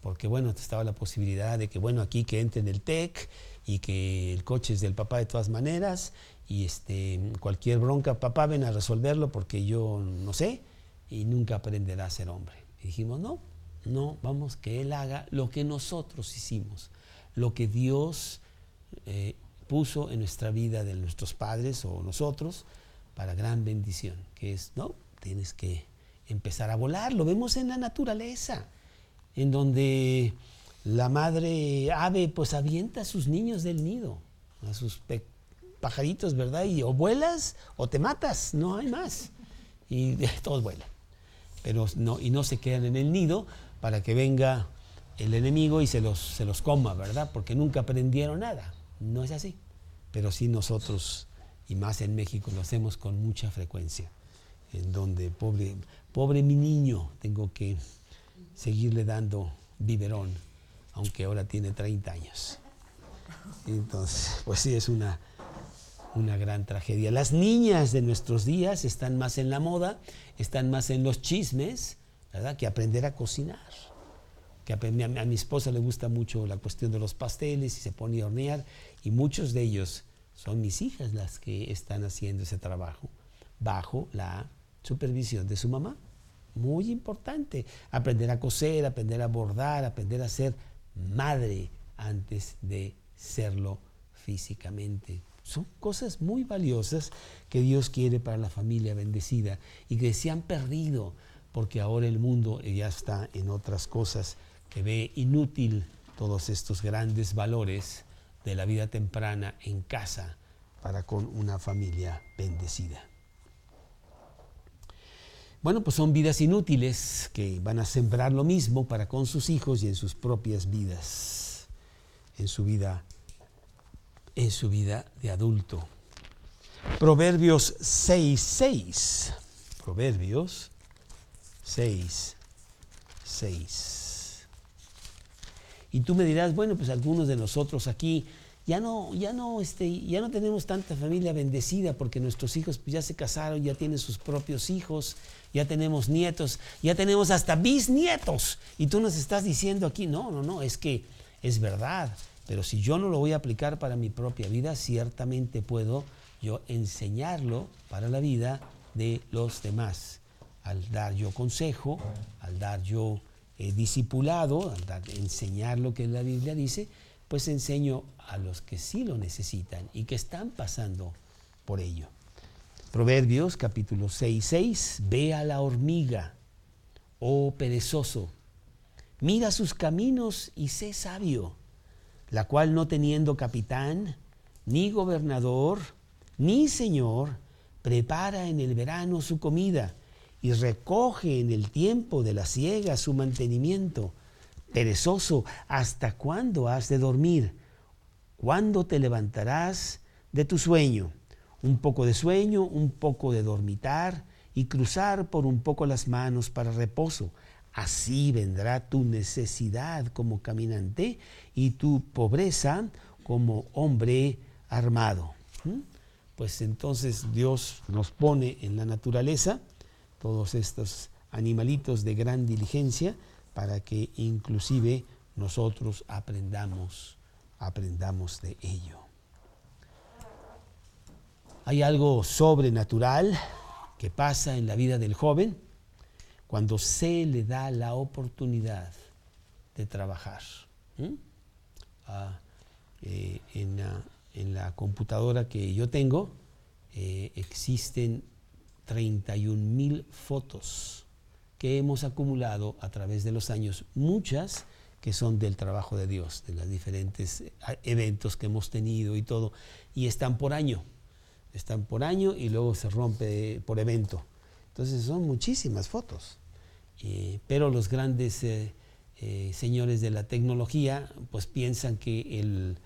Porque bueno, estaba la posibilidad de que, bueno, aquí que entre en el TEC y que el coche es del papá de todas maneras y este, cualquier bronca, papá, ven a resolverlo porque yo no sé y nunca aprenderá a ser hombre. Y dijimos, no, no, vamos que Él haga lo que nosotros hicimos, lo que Dios eh, puso en nuestra vida de nuestros padres o nosotros para gran bendición, que es, no, tienes que empezar a volar, lo vemos en la naturaleza, en donde la madre ave pues avienta a sus niños del nido, a sus pajaritos, ¿verdad? Y o vuelas o te matas, no hay más. Y (laughs) todos vuelan pero no, y no se quedan en el nido para que venga el enemigo y se los, se los coma, ¿verdad? Porque nunca aprendieron nada. No es así. Pero sí nosotros, y más en México, lo hacemos con mucha frecuencia. En donde, pobre, pobre mi niño, tengo que seguirle dando biberón, aunque ahora tiene 30 años. Entonces, pues sí, es una, una gran tragedia. Las niñas de nuestros días están más en la moda, están más en los chismes, ¿verdad? Que aprender a cocinar. Que a, mi esposa le gusta mucho la cuestión de los pasteles y se pone a hornear y muchos de ellos son mis hijas las que están haciendo ese trabajo bajo la supervisión de su mamá. Muy importante. Aprender a coser, aprender a bordar, aprender a ser madre, antes de serlo físicamente. Son cosas muy valiosas que Dios quiere para la familia bendecida y que se han perdido porque ahora el mundo ya está en otras cosas que ve inútil todos estos grandes valores de la vida temprana en casa para con una familia bendecida. Bueno, pues son vidas inútiles que van a sembrar lo mismo para con sus hijos y en sus propias vidas, en su vida, en su vida de adulto. Proverbios 6:6. Proverbios 6, 6. Y tú me dirás, bueno, pues algunos de nosotros aquí ya no, ya no, este, ya no tenemos tanta familia bendecida porque nuestros hijos pues, ya se casaron, ya tienen sus propios hijos, ya tenemos nietos, ya tenemos hasta bisnietos. Y tú nos estás diciendo aquí, no, no, no, es que es verdad, pero si yo no lo voy a aplicar para mi propia vida, ciertamente puedo yo enseñarlo para la vida de los demás al dar yo consejo, al dar yo eh, discipulado, al dar, enseñar lo que la Biblia dice, pues enseño a los que sí lo necesitan y que están pasando por ello. Proverbios capítulo 6, 6, ve a la hormiga, oh perezoso, mira sus caminos y sé sabio, la cual no teniendo capitán, ni gobernador, ni señor, prepara en el verano su comida y recoge en el tiempo de la siega su mantenimiento. Perezoso, ¿hasta cuándo has de dormir? ¿Cuándo te levantarás de tu sueño? Un poco de sueño, un poco de dormitar y cruzar por un poco las manos para reposo. Así vendrá tu necesidad como caminante y tu pobreza como hombre armado. ¿Mm? Pues entonces Dios nos pone en la naturaleza todos estos animalitos de gran diligencia para que inclusive nosotros aprendamos, aprendamos de ello. Hay algo sobrenatural que pasa en la vida del joven cuando se le da la oportunidad de trabajar. Ah, eh, en, la, computadora que yo tengo eh, existen 31 mil fotos que hemos acumulado a través de los años, muchas que son del trabajo de Dios, de los diferentes eh, eventos que hemos tenido y todo, y están por año, están por año y luego se rompe por evento. Entonces son muchísimas fotos, eh, pero los grandes eh, señores de la tecnología pues piensan que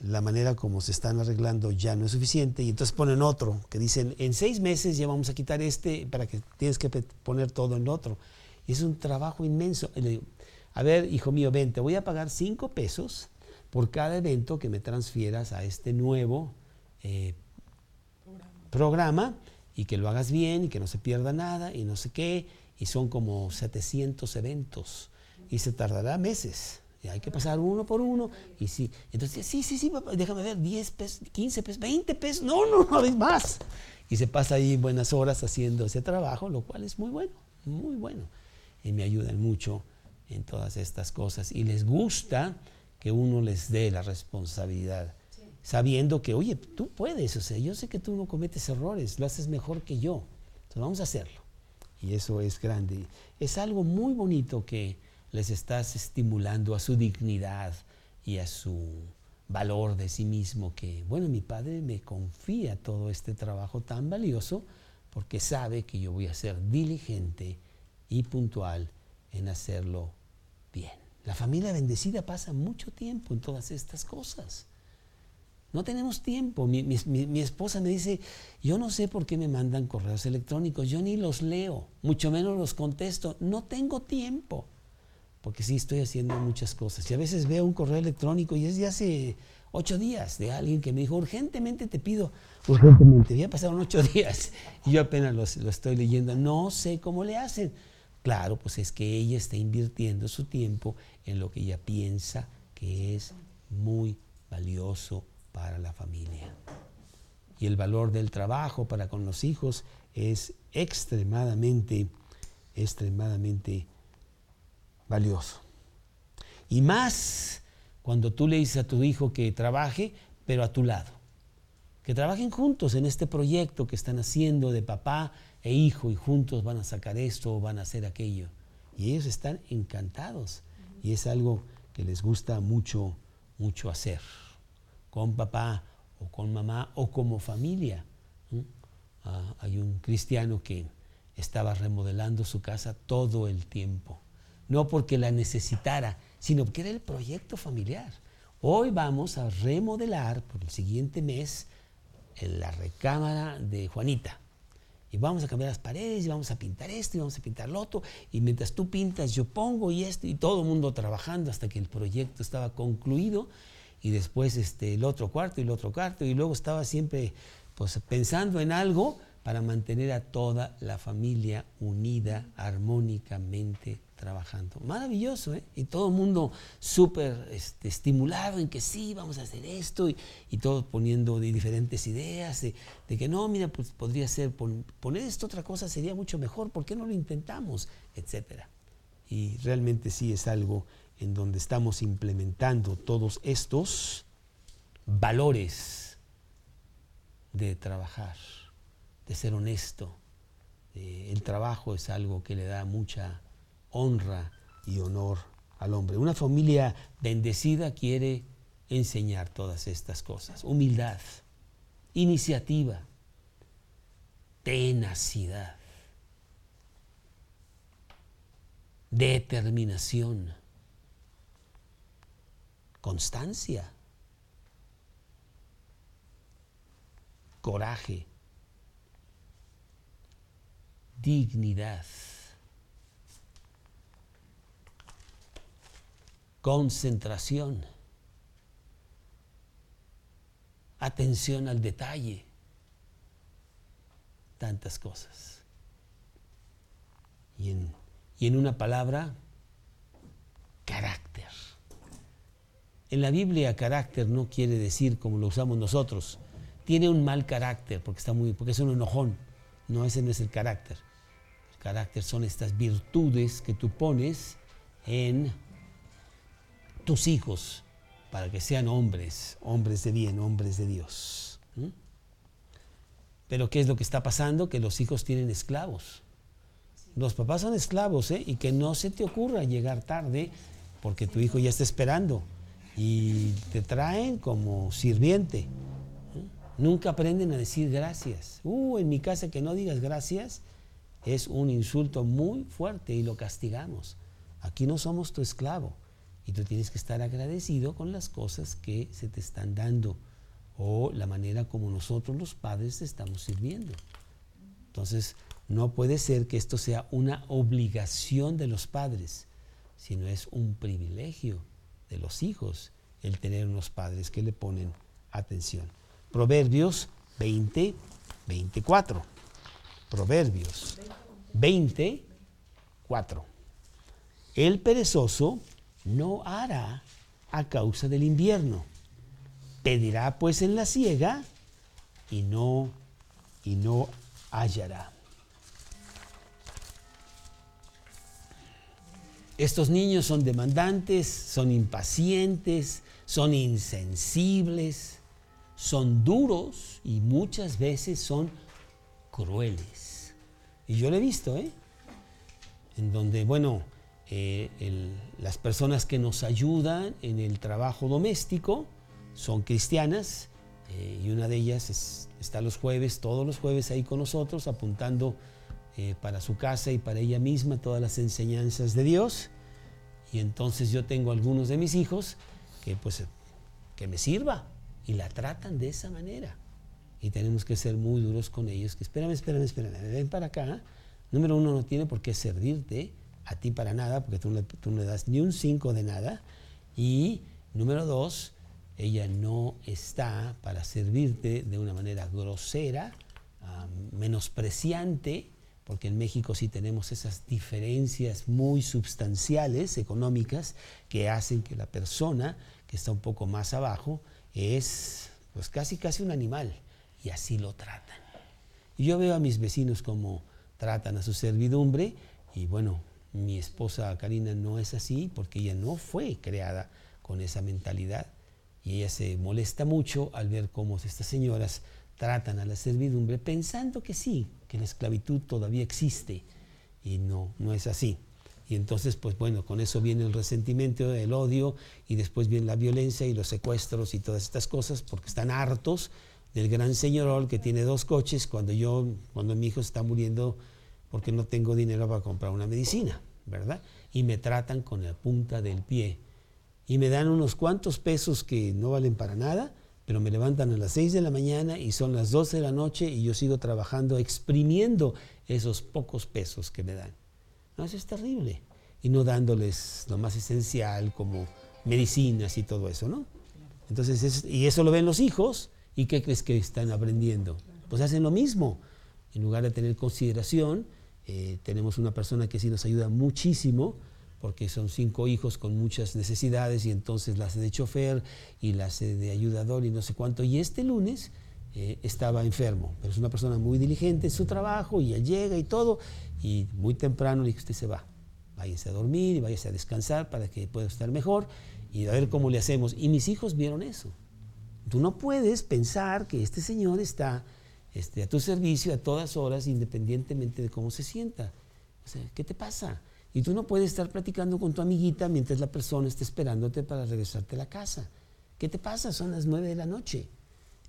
la manera como se están arreglando ya no es suficiente y entonces ponen otro que dicen en seis meses ya vamos a quitar este para que tienes que poner todo en otro. Es un trabajo inmenso. A ver, hijo mío, ven, te voy a pagar cinco pesos por cada evento que me transfieras a este nuevo eh, programa. y que lo hagas bien y que no se pierda nada y no sé qué. Y son como 700 eventos y se tardará meses hay que pasar uno por uno. Y sí, entonces, sí, sí, sí, déjame ver, 10 pesos, 15 pesos, 20 pesos. No, no, no hay más. Y se pasa ahí buenas horas haciendo ese trabajo, lo cual es muy bueno, muy bueno. Y me ayudan mucho en todas estas cosas. Y les gusta que uno les dé la responsabilidad, sabiendo que, oye, tú puedes, o sea, yo sé que tú no cometes errores, lo haces mejor que yo. Entonces vamos a hacerlo. Y eso es grande. Es algo muy bonito que les estás estimulando a su dignidad y a su valor de sí mismo, que, bueno, mi padre me confía todo este trabajo tan valioso porque sabe que yo voy a ser diligente y puntual en hacerlo bien. La familia bendecida pasa mucho tiempo en todas estas cosas. No tenemos tiempo. Mi, mi, esposa me dice, yo no sé por qué me mandan correos electrónicos, yo ni los leo, mucho menos los contesto. No tengo tiempo porque sí estoy haciendo muchas cosas. Y a veces veo un correo electrónico y es de hace ocho días de alguien que me dijo, urgentemente te pido, urgentemente, ya pasaron ocho (laughs) días y yo apenas lo, lo estoy leyendo, no sé cómo le hacen. Claro, pues es que ella está invirtiendo su tiempo en lo que ella piensa que es muy valioso para la familia. Y el valor del trabajo para con los hijos es extremadamente, extremadamente valioso. Y más cuando tú le dices a tu hijo que trabaje, pero a tu lado. Que trabajen juntos en este proyecto que están haciendo de papá e hijo y juntos van a sacar esto o van a hacer aquello. Y ellos están encantados y es algo que les gusta mucho, mucho hacer, con papá o con mamá o como familia. Ah, hay un cristiano que estaba remodelando su casa todo el tiempo, no porque la necesitara, sino porque era el proyecto familiar. Hoy vamos a remodelar por el siguiente mes la recámara de Juanita. Y vamos a cambiar las paredes, y vamos a pintar esto, y vamos a pintar lo otro. Y mientras tú pintas, yo pongo y esto, y todo el mundo trabajando hasta que el proyecto estaba concluido. Y después este, el otro cuarto y el otro cuarto. Y luego estaba siempre pues, pensando en algo para mantener a toda la familia unida armónicamente trabajando. Maravilloso, ¿eh? Y todo el mundo súper este, estimulado en que sí, vamos a hacer esto, y, todos poniendo diferentes ideas, de, que no, mira, pues podría ser, poner esto otra cosa sería mucho mejor, ¿por qué no lo intentamos? Etcétera. Y realmente sí es algo en donde estamos implementando todos estos valores de trabajar, de ser honesto. el trabajo es algo que le da mucha honra y honor al hombre. Una familia bendecida quiere enseñar todas estas cosas. Humildad, iniciativa, tenacidad, determinación, constancia, coraje, dignidad. Concentración, atención al detalle, tantas cosas. Y en, y en una palabra, carácter. En la Biblia carácter no quiere decir como lo usamos nosotros. Tiene un mal carácter porque está muy porque es un enojón. No, ese no es el carácter. El carácter son estas virtudes que tú pones en tus hijos para que sean hombres, hombres de bien, hombres de Dios. Pero ¿qué es lo que está pasando? Que los hijos tienen esclavos. Los papás son esclavos, ¿eh? Y que no se te ocurra llegar tarde porque tu hijo ya está esperando y te traen como sirviente. Nunca aprenden a decir gracias. Uh, en mi casa que no digas gracias es un insulto muy fuerte y lo castigamos. Aquí no somos tu esclavo. Y tú tienes que estar agradecido con las cosas que se te están dando o la manera como nosotros los padres te estamos sirviendo. Entonces, no puede ser que esto sea una obligación de los padres, sino es un privilegio de los hijos el tener unos padres que le ponen atención. Proverbios 20, 24. Proverbios 20, 4. El perezoso no hará a causa del invierno. Pedirá pues en la siega y no y no hallará. Estos niños son demandantes, son impacientes, son insensibles, son duros y muchas veces son crueles. Y yo lo he visto, ¿eh? En donde, bueno, eh, las personas que nos ayudan en el trabajo doméstico son cristianas eh, y una de ellas está los jueves, todos los jueves ahí con nosotros, apuntando eh, para su casa y para ella misma todas las enseñanzas de Dios. Y entonces yo tengo algunos de mis hijos que pues que me sirva y la tratan de esa manera. Y tenemos que ser muy duros con ellos, que espérame, espérame, espérame, ven para acá. Número uno, no tiene por qué servirte a ti para nada, porque tú, no le das ni un 5 de nada. Y número dos, ella no está para servirte de una manera grosera, menospreciante, porque en México sí tenemos esas diferencias muy substanciales económicas que hacen que la persona que está un poco más abajo es pues casi casi un animal y así lo tratan. Yo veo a mis vecinos como tratan a su servidumbre y bueno, mi esposa Karina no es así porque ella no fue creada con esa mentalidad y ella se molesta mucho al ver cómo estas señoras tratan a la servidumbre pensando que sí, que la esclavitud todavía existe y no, no es así. Y entonces, pues bueno, con eso viene el resentimiento, el odio y después viene la violencia y los secuestros y todas estas cosas porque están hartos del gran señor que tiene dos coches cuando yo, cuando mi hijo está muriendo porque no tengo dinero para comprar una medicina, ¿verdad? Y me tratan con la punta del pie y me dan unos cuantos pesos que no valen para nada, pero me levantan a las 6 de la mañana y son las 12 de la noche y yo sigo trabajando exprimiendo esos pocos pesos que me dan. No, eso es terrible. Y no dándoles lo más esencial como medicinas y todo eso, ¿no? Entonces, y eso lo ven los hijos, ¿y qué crees que están aprendiendo? Pues hacen lo mismo. En lugar de tener consideración, eh, tenemos una persona que sí nos ayuda muchísimo, porque son cinco hijos con muchas necesidades y entonces la de chofer y la de ayudador y no sé cuánto. Y este lunes eh, estaba enfermo, pero es una persona muy diligente en su trabajo y él llega y todo. Y muy temprano le dije, usted se va, váyase a dormir y váyase a descansar para que pueda estar mejor y a ver cómo le hacemos. Y mis hijos vieron eso. Tú no puedes pensar que este señor está este, a tu servicio a todas horas independientemente de cómo se sienta. ¿qué te pasa? Y tú no puedes estar platicando con tu amiguita mientras la persona está esperándote para regresarte a la casa. ¿Qué te pasa? Son las nueve de la noche.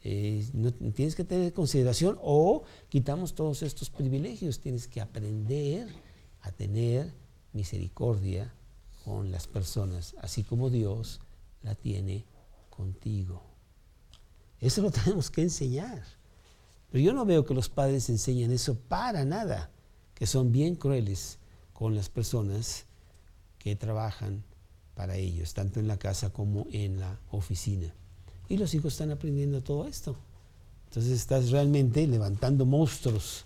Eh, tienes que tener consideración o quitamos todos estos privilegios. Tienes que aprender a tener misericordia con las personas, así como Dios la tiene contigo. Eso lo tenemos que enseñar. Pero yo no veo que los padres enseñen eso para nada, que son bien crueles con las personas que trabajan para ellos, tanto en la casa como en la oficina. Y los hijos están aprendiendo todo esto. Entonces estás realmente levantando monstruos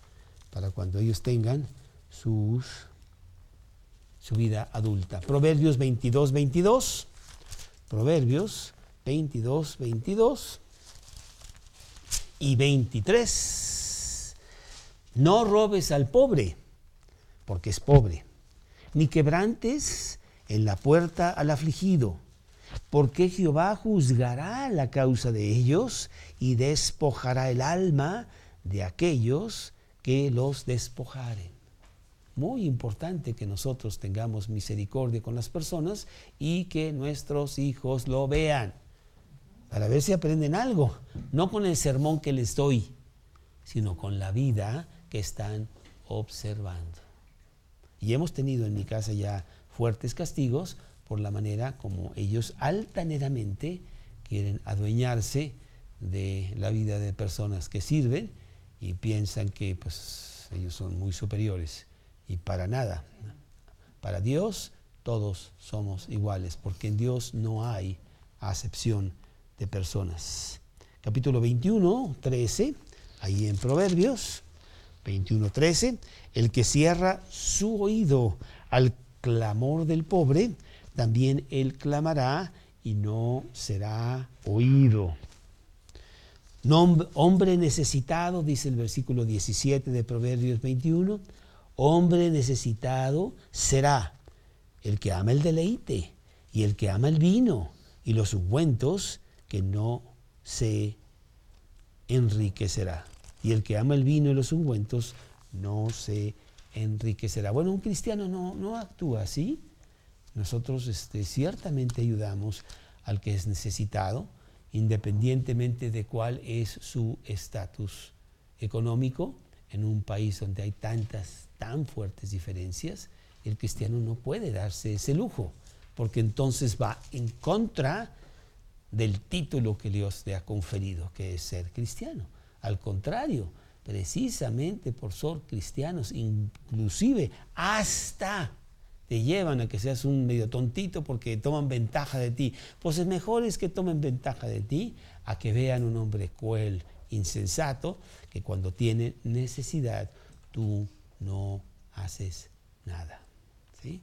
para cuando ellos tengan sus, su vida adulta. Proverbios 22, 22. Proverbios 22, 22 y 23. No robes al pobre porque es pobre, ni quebrantes en la puerta al afligido, porque Jehová juzgará la causa de ellos y despojará el alma de aquellos que los despojaren. Muy importante que nosotros tengamos misericordia con las personas y que nuestros hijos lo vean, para ver si aprenden algo, no con el sermón que les doy, sino con la vida que están observando. Y hemos tenido en mi casa ya fuertes castigos por la manera como ellos altaneramente quieren adueñarse de la vida de personas que sirven y piensan que pues, ellos son muy superiores. Y para nada. Para Dios todos somos iguales, porque en Dios no hay acepción de personas. Capítulo 21, 13, ahí en Proverbios, 21, 13, el que cierra su oído al clamor del pobre, también él clamará y no será oído. hombre necesitado, dice el versículo 17 de Proverbios 21, hombre necesitado será el que ama el deleite y el que ama el vino y los ungüentos que no se enriquecerá. Y el que ama el vino y los ungüentos no se enriquecerá. Bueno, un cristiano no, no actúa así. Nosotros este, ciertamente ayudamos al que es necesitado, independientemente de cuál es su estatus económico. En un país donde hay tantas, tan fuertes diferencias, el cristiano no puede darse ese lujo, porque entonces va en contra del título que Dios le ha conferido, que es ser cristiano. Al contrario, precisamente por ser cristianos, inclusive hasta te llevan a que seas un medio tontito porque toman ventaja de ti. Pues es mejor es que tomen ventaja de ti a que vean un hombre cruel, insensato, que cuando tiene necesidad tú no haces nada. ¿sí?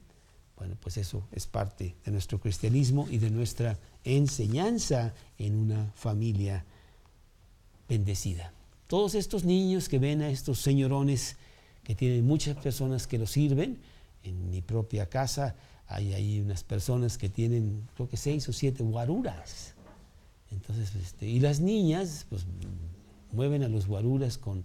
Bueno, pues eso es parte de nuestro cristianismo y de nuestra enseñanza en una familia bendecida. Todos estos niños que ven a estos señorones que tienen muchas personas que los sirven, en mi propia casa hay, hay unas personas que tienen, creo que seis o siete guaruras. Entonces, este, y las niñas, pues mueven a los guaruras con,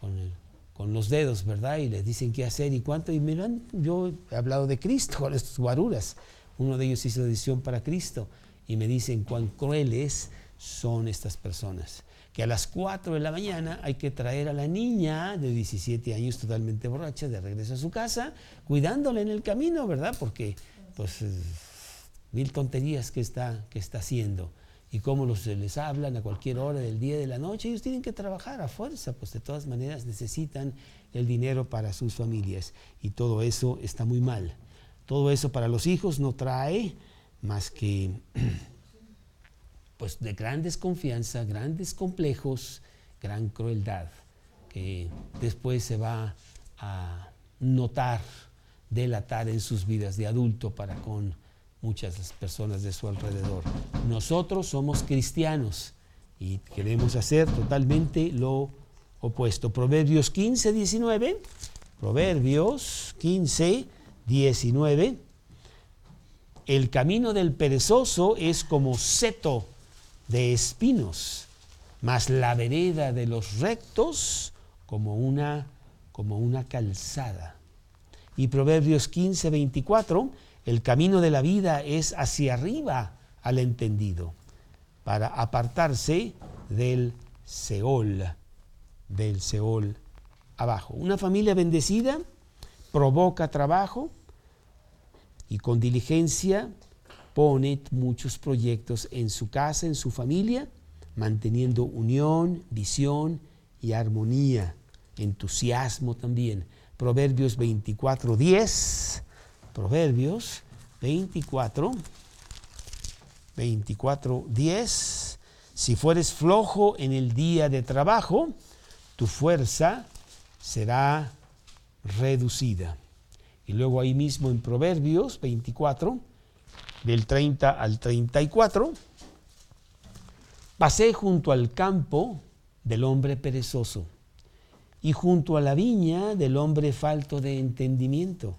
con, los dedos, ¿verdad? Y les dicen qué hacer y cuánto. Y miran, yo he hablado de Cristo con estos guaruras. Uno de ellos hizo edición para Cristo y me dicen cuán crueles son estas personas. Que a las 4 de la mañana hay que traer a la niña de 17 años totalmente borracha de regreso a su casa, cuidándola en el camino, ¿verdad? Porque, pues, mil tonterías que está, que está haciendo. Y cómo los, les hablan a cualquier hora del día y de la noche. Ellos tienen que trabajar a fuerza, pues de todas maneras necesitan el dinero para sus familias. Y todo eso está muy mal. Todo eso para los hijos no trae más que (clears throat) pues de gran desconfianza, grandes complejos, gran crueldad, que después se va a notar, delatar en sus vidas de adulto para con muchas personas de su alrededor. Nosotros somos cristianos y queremos hacer totalmente lo opuesto. Proverbios 15, 19. Proverbios 15, 19. El camino del perezoso es como seto de espinos, mas la vereda de los rectos como una, como una calzada. Y Proverbios 15, 24, el camino de la vida es hacia arriba al entendido, para apartarse del Seol, del Seol abajo. Una familia bendecida provoca trabajo, y con diligencia pone muchos proyectos en su casa, en su familia, manteniendo unión, visión y armonía, entusiasmo también. Proverbios 24, 10, Proverbios 24, 24, 10. Si fueres flojo en el día de trabajo, tu fuerza será reducida. Y luego ahí mismo en Proverbios 24, del 30 al 34, pasé junto al campo del hombre perezoso y junto a la viña del hombre falto de entendimiento.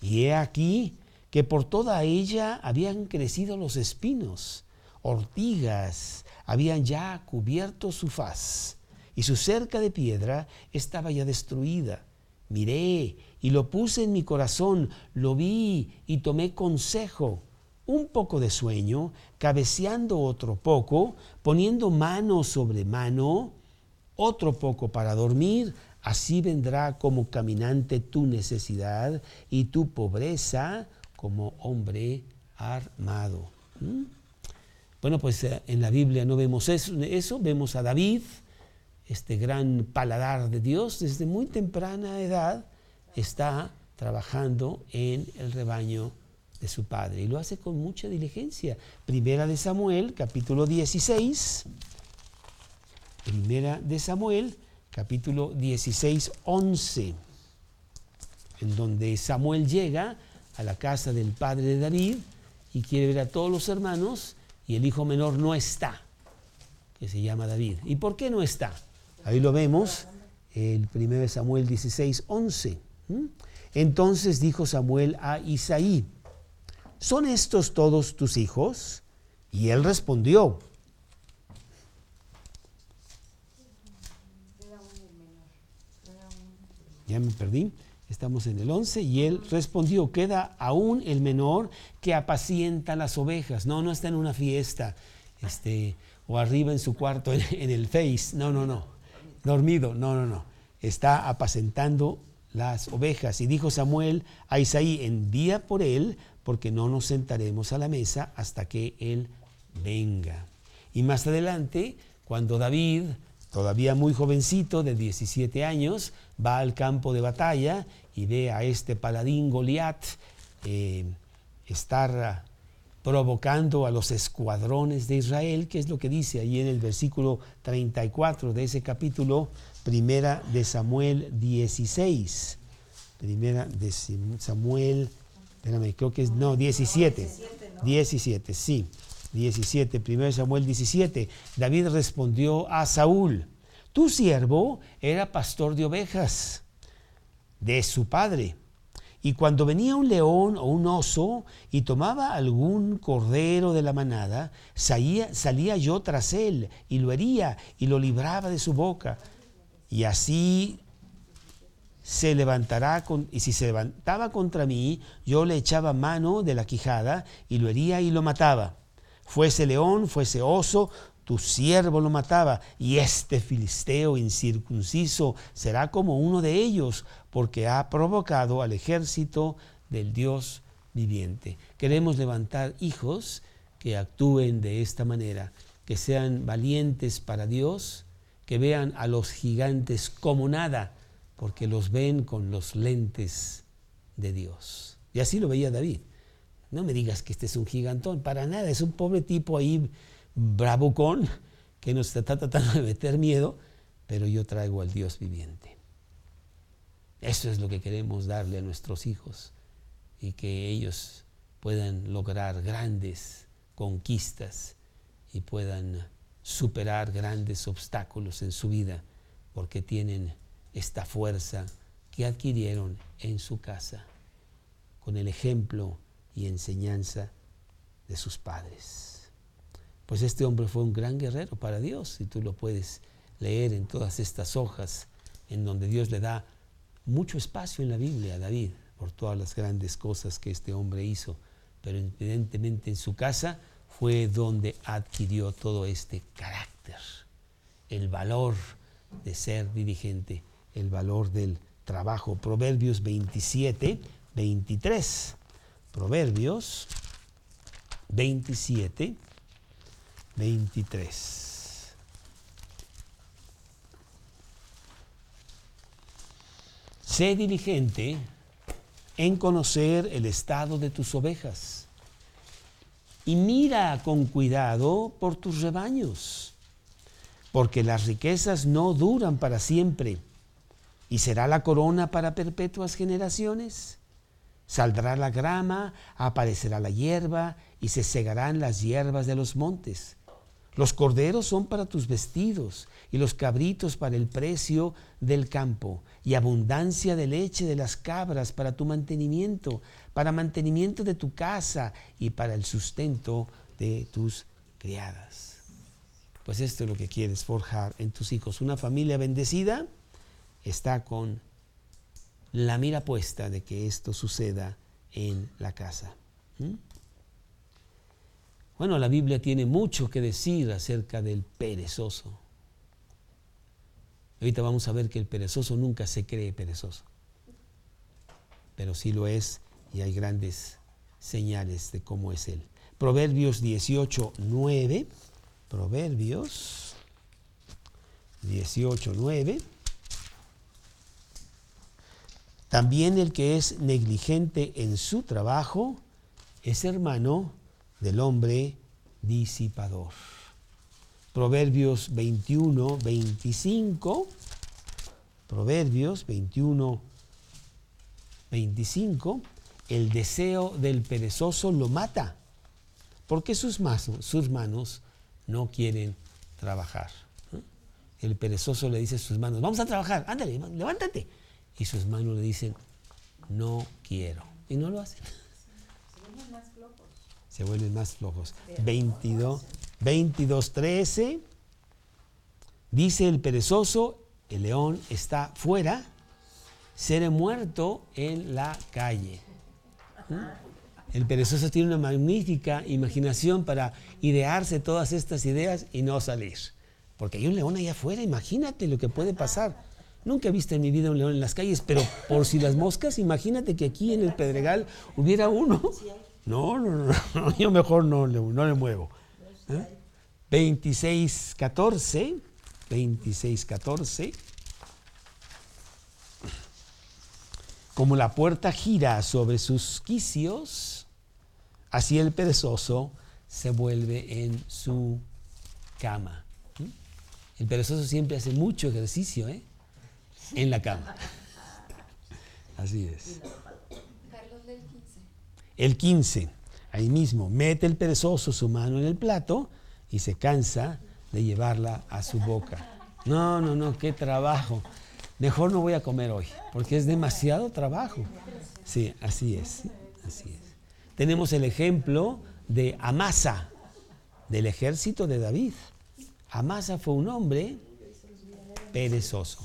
Y he aquí que por toda ella habían crecido los espinos, ortigas habían ya cubierto su faz, y su cerca de piedra estaba ya destruida. Miré y lo puse en mi corazón, lo vi y tomé consejo. Un poco de sueño, cabeceando otro poco, poniendo mano sobre mano, otro poco para dormir, así vendrá como caminante tu necesidad y tu pobreza como hombre armado. Bueno, pues eh, en la Biblia no vemos eso, eso, vemos a David, este gran paladar de Dios, desde muy temprana edad, está trabajando en el rebaño de su padre y lo hace con mucha diligencia. Primera de Samuel, capítulo 16. Primera de Samuel, capítulo 16, 11, en donde Samuel llega a la casa del padre de David y quiere ver a todos los hermanos y el hijo menor no está, que se llama David. ¿Y por qué no está? Ahí lo vemos, el 1 Samuel 16, 11. ¿Mm? Entonces dijo Samuel a Isaí, ¿son estos todos tus hijos? Y él respondió, ya me perdí, estamos en el 11, y él respondió, queda aún el menor que apacienta las ovejas, no, no está en una fiesta, este, o arriba en su cuarto (laughs) en, el Face, no, no, no, dormido, no, no, no, está apacentando las ovejas. Y dijo Samuel a Isaí, envía por él, porque no nos sentaremos a la mesa hasta que él venga. Y más adelante, cuando David, todavía muy jovencito, de 17 años, va al campo de batalla y ve a este paladín Goliat eh, estar provocando a los escuadrones de Israel, que es lo que dice ahí en el versículo 34 de ese capítulo Primera de Samuel 16. Primera de Samuel, espérame, creo que es, no, 17. 17, sí. 17, primera de Samuel 17. David respondió a Saúl, tu siervo era pastor de ovejas de su padre, Y cuando venía un león o un oso y tomaba algún cordero de la manada, salía, salía yo tras él y lo hería y lo libraba de su boca. Y así se levantará con, y si se levantaba contra mí, yo le echaba mano de la quijada y lo hería y lo mataba. Fuese león, fuese oso, tu siervo lo mataba, y este filisteo incircunciso será como uno de ellos, porque ha provocado al ejército del Dios viviente. Queremos levantar hijos que actúen de esta manera, que sean valientes para Dios, que vean a los gigantes como nada, porque los ven con los lentes de Dios. Y así lo veía David. No me digas que este es un gigantón, para nada, es un pobre tipo ahí bravucón que nos está tratando de meter miedo, pero yo traigo al Dios viviente. Eso es lo que queremos darle a nuestros hijos y que ellos puedan lograr grandes conquistas y puedan superar grandes obstáculos en su vida porque tienen esta fuerza que adquirieron en su casa con el ejemplo y enseñanza de sus padres. Pues este hombre fue un gran guerrero para Dios, y tú lo puedes leer en todas estas hojas, en donde Dios le da mucho espacio en la Biblia a David por todas las grandes cosas que este hombre hizo, pero evidentemente en su casa fue donde adquirió todo este carácter, el valor de ser dirigente, el valor del trabajo. Proverbios 27, 23. Proverbios 27, 23. Sé diligente en conocer el estado de tus ovejas y mira con cuidado por tus rebaños, porque las riquezas no duran para siempre y será la corona para perpetuas generaciones. Saldrá la grama, aparecerá la hierba y se segarán las hierbas de los montes. Los corderos son para tus vestidos y los cabritos para el precio del campo y abundancia de leche de las cabras para tu mantenimiento, para mantenimiento de tu casa y para el sustento de tus criadas. Pues esto es lo que quieres forjar en tus hijos. Una familia bendecida está con la mira puesta de que esto suceda en la casa. Bueno, la Biblia tiene mucho que decir acerca del perezoso. Ahorita vamos a ver que el perezoso nunca se cree perezoso, pero sí lo es y hay grandes señales de cómo es él. Proverbios 18, 9. Proverbios 18, 9. También el que es negligente en su trabajo es hermano del hombre disipador. Proverbios 21, 25. Proverbios 21, 25. El deseo del perezoso lo mata, porque sus manos, sus manos no quieren trabajar. El perezoso le dice a sus manos, vamos a trabajar, ándale, levántate y sus manos le dicen, no quiero. Y no lo hacen. (laughs) Se vuelven más flojos. Se vuelven más flojos. 22, 22, 13. Dice el perezoso, el león está fuera, seré muerto en la calle. ¿Mm? El perezoso tiene una magnífica imaginación para idearse todas estas ideas y no salir. Porque hay un león allá afuera, imagínate lo que puede pasar. Nunca he visto en mi vida un león en las calles, pero por si las moscas, imagínate que aquí en el Pedregal hubiera uno. No, no, no, (laughs) yo mejor no, no le muevo. 26, 14, 26, 14. Como la puerta gira sobre sus quicios, así el perezoso se vuelve en su cama. ¿Mm? El perezoso siempre hace mucho ejercicio, ¿eh? en la cama. (laughs) Así es. Carlos del 15. El 15, ahí mismo, mete el perezoso su mano en el plato y se cansa de llevarla a su boca. No, no, no, qué trabajo. mejor no voy a comer hoy, porque es demasiado trabajo. Sí, así es, así es. Tenemos el ejemplo de Amasa, del ejército de David. Amasa fue un hombre perezoso.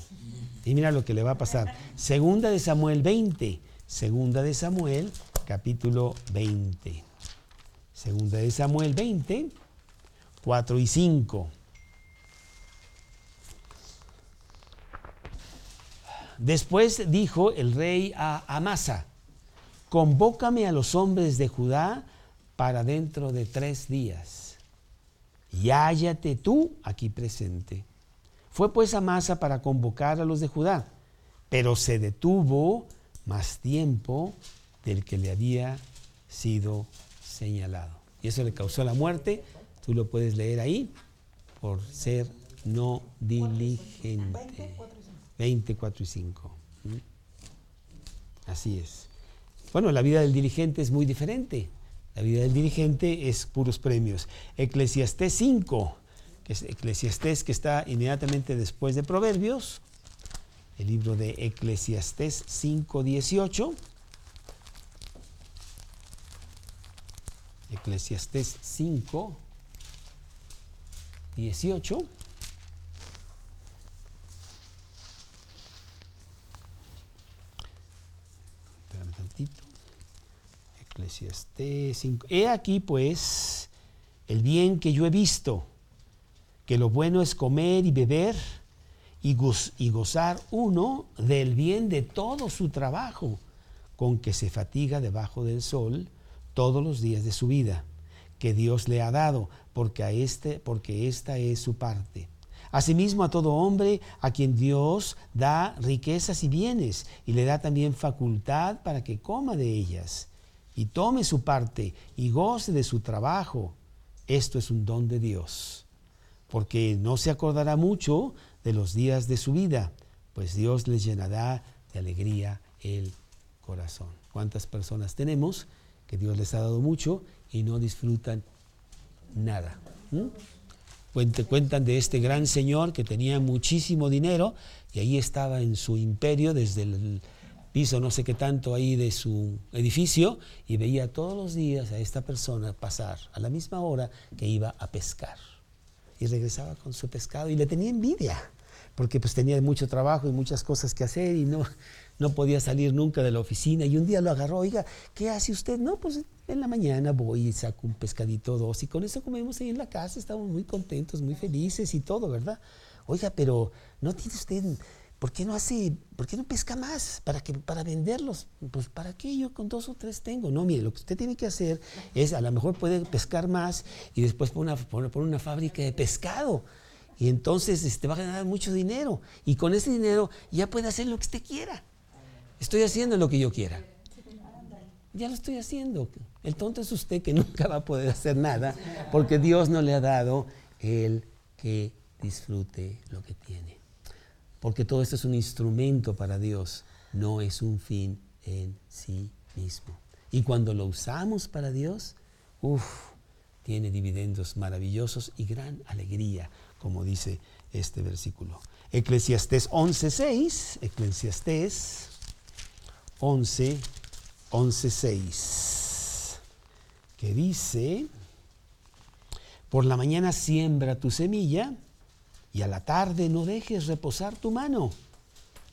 Y mira lo que le va a pasar. Segunda de Samuel 20. Segunda de Samuel, capítulo 20. Segunda de Samuel 20, 4 y 5. Después dijo el rey a Amasa, convócame a los hombres de Judá para dentro de tres días. Y hállate tú aquí presente. Fue pues Amasa para convocar a los de Judá, pero se detuvo más tiempo del que le había sido señalado. Y eso le causó la muerte. Tú lo puedes leer ahí por ser no diligente. 24 y 5. Así es. Bueno, la vida del dirigente es muy diferente. La vida del dirigente es puros premios. Eclesiastés 5, que es Eclesiastés que está inmediatamente después de Proverbios, el libro de Eclesiastés 5, 18. Eclesiastés 5, 18. Espérame tantito. Eclesiastés 5. He aquí pues el bien que yo he visto, que lo bueno es comer y beber y, y gozar uno del bien de todo su trabajo, con que se fatiga debajo del sol todos los días de su vida, que Dios le ha dado, porque, a este, porque esta es su parte. Asimismo a todo hombre a quien Dios da riquezas y bienes, y le da también facultad para que coma de ellas, y tome su parte, y goce de su trabajo. Esto es un don de Dios, porque no se acordará mucho de los días de su vida, pues Dios les llenará de alegría el corazón. ¿Cuántas personas tenemos que Dios les ha dado mucho y no disfrutan nada? Cuentan de este gran señor que tenía muchísimo dinero y ahí estaba en su imperio desde el piso no sé qué tanto ahí de su edificio y veía todos los días a esta persona pasar a la misma hora que iba a pescar y regresaba con su pescado y le tenía envidia, porque pues tenía mucho trabajo y muchas cosas que hacer y no, no podía salir nunca de la oficina. Y un día lo agarró, oiga, ¿qué hace usted? No, pues en la mañana voy y saco un pescadito dos y con eso comemos ahí en la casa, estamos muy contentos, muy felices y todo, ¿verdad? Oiga, pero ¿no tiene usted... ¿Por qué no hace, por qué no pesca más para que para venderlos? Pues para qué yo con dos o tres tengo. No, mire, lo que usted tiene que hacer es a lo mejor puede pescar más y después poner una, una fábrica de pescado. Y entonces este, va a ganar mucho dinero. Y con ese dinero ya puede hacer lo que usted quiera. Estoy haciendo lo que yo quiera. Ya lo estoy haciendo. El tonto es usted que (laughs) nunca va a poder hacer nada porque Dios no le ha dado el que disfrute lo que tiene porque todo esto es un instrumento para Dios, no es un fin en sí mismo. Y cuando lo usamos para Dios, uff, tiene dividendos maravillosos y gran alegría, como dice este versículo. Eclesiastés 11.6, Eclesiastés 11, 11.6, que dice, por la mañana siembra tu semilla, y a la tarde no dejes reposar tu mano,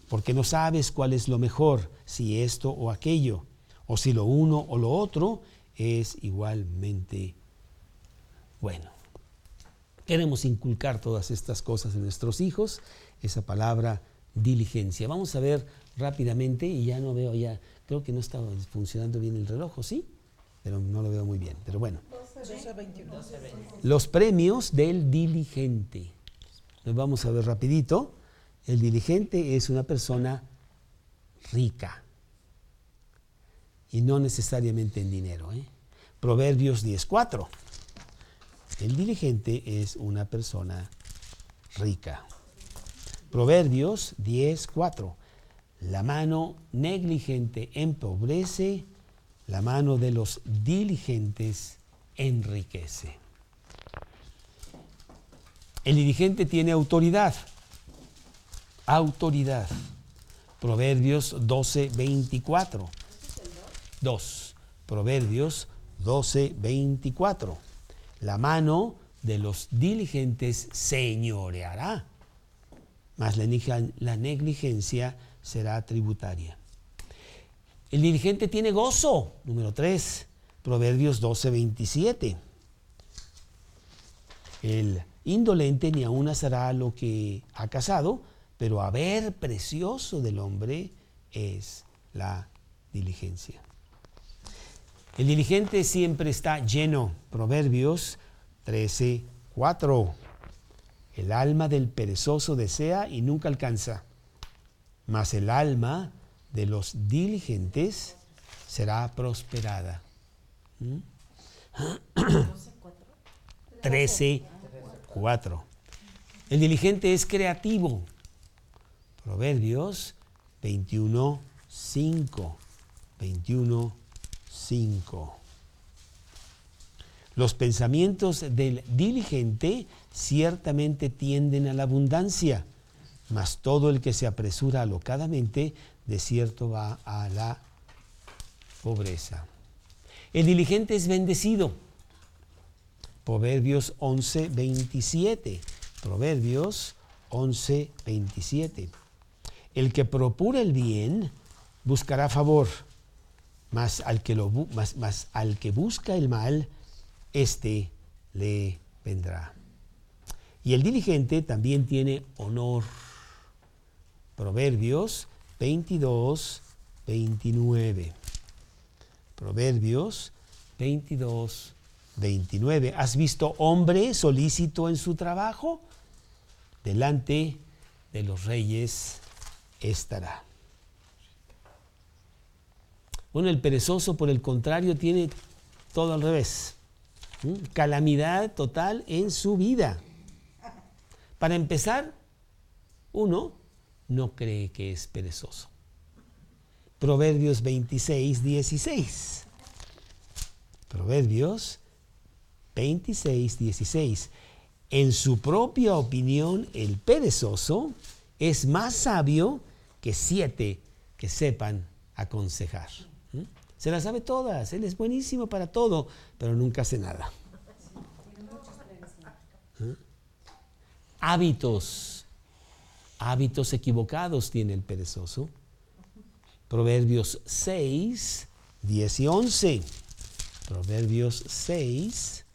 porque no sabes cuál es lo mejor, si esto o aquello, o si lo uno o lo otro es igualmente bueno. Queremos inculcar todas estas cosas en nuestros hijos, esa palabra diligencia. Vamos a ver rápidamente, y ya no veo ya, creo que no está funcionando bien el reloj, ¿sí? Pero no lo veo muy bien. Pero bueno. Los premios del diligente vamos a ver rapidito. El diligente es una persona rica y no necesariamente en dinero. ¿eh? Proverbios 10.4. El diligente es una persona rica. Proverbios 10.4. La mano negligente empobrece, la mano de los diligentes enriquece. El dirigente tiene autoridad. Autoridad. Proverbios 12, 24. 2. Proverbios 12, 24. La mano de los diligentes señoreará, mas la negligencia será tributaria. El diligente tiene gozo. Número 3. Proverbios 12, 27. El indolente ni aún hará lo que ha casado, pero haber precioso del hombre es la diligencia. El diligente siempre está lleno. Proverbios 13, 4. El alma del perezoso desea y nunca alcanza, mas el alma de los diligentes será prosperada. 13, ¿Mm? (clears throat) 4. El diligente es creativo. Proverbios 21, 5. 21, 5. Los pensamientos del diligente ciertamente tienden a la abundancia, mas todo el que se apresura alocadamente, de cierto va a la pobreza. El diligente es bendecido. Proverbios 11, 27. Proverbios 11, 27. El que procura el bien buscará favor, mas al que, mas, al que busca el mal, éste le vendrá. Y el diligente también tiene honor. Proverbios 22, 29. Proverbios 22, 29. ¿Has visto hombre solícito en su trabajo? Delante de los reyes estará. Bueno, el perezoso, por el contrario, tiene todo al revés. Calamidad total en su vida. Para empezar, uno no cree que es perezoso. Proverbios 26, 16. Proverbios 26, 16. En su propia opinión, el perezoso es más sabio que siete que sepan aconsejar. ¿Mm? Se las sabe todas, él es buenísimo para todo, pero nunca hace nada. ¿Mm? Hábitos, hábitos equivocados tiene el perezoso. Proverbios 6, 10 y 11. Proverbios 6,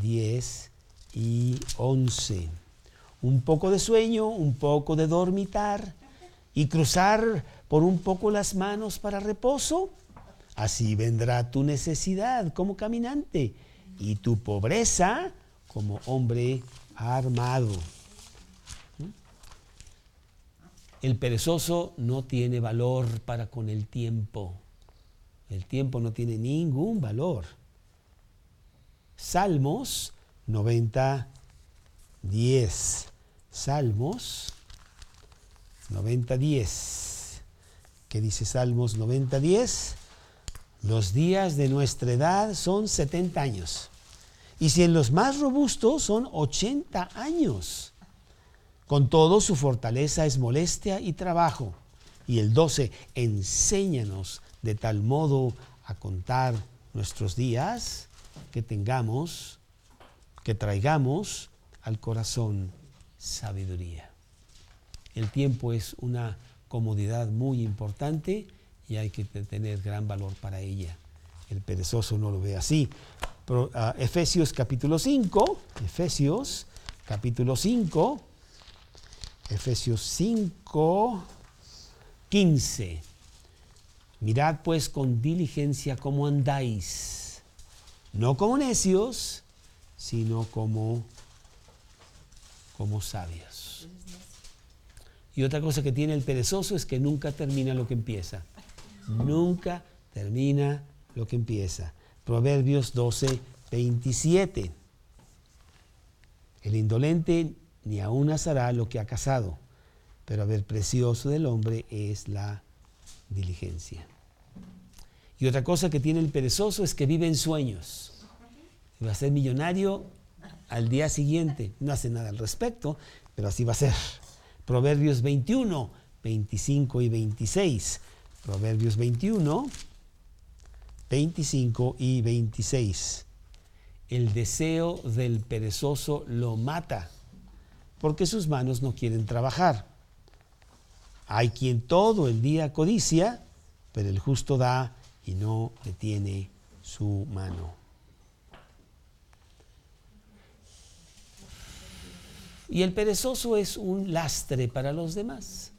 10 y 11. Un poco de sueño, un poco de dormitar y cruzar por un poco las manos para reposo. Así vendrá tu necesidad como caminante y tu pobreza como hombre armado. El perezoso no tiene valor para con el tiempo. El tiempo no tiene ningún valor. Salmos 90, 10. Salmos 90, 10. ¿Qué dice Salmos 90, 10? Los días de nuestra edad son 70 años. Y si en los más robustos son 80 años. Con todo, su fortaleza es molestia y trabajo. Y el 12, enséñanos de tal modo a contar nuestros días que tengamos, que traigamos al corazón sabiduría. El tiempo es una comodidad muy importante y hay que tener gran valor para ella. El perezoso no lo ve así. Ah, Efesios capítulo 5, Efesios capítulo 5, Efesios 5, 15. Mirad pues con diligencia cómo andáis no como necios, sino como, como sabios. Y otra cosa que tiene el perezoso es que nunca termina lo que empieza. Nunca termina lo que empieza. Proverbios 12, 27. El indolente ni aún asará lo que ha casado, pero a ver, precioso del hombre es la diligencia. Y otra cosa que tiene el perezoso es que vive en sueños. Va a ser millonario al día siguiente. No hace nada al respecto, pero así va a ser. Proverbios 21, 25 y 26. Proverbios 21, 25 y 26. El deseo del perezoso lo mata, porque sus manos no quieren trabajar. Hay quien todo el día codicia, pero el justo da y no detiene su mano. Y el perezoso es un lastre para los demás.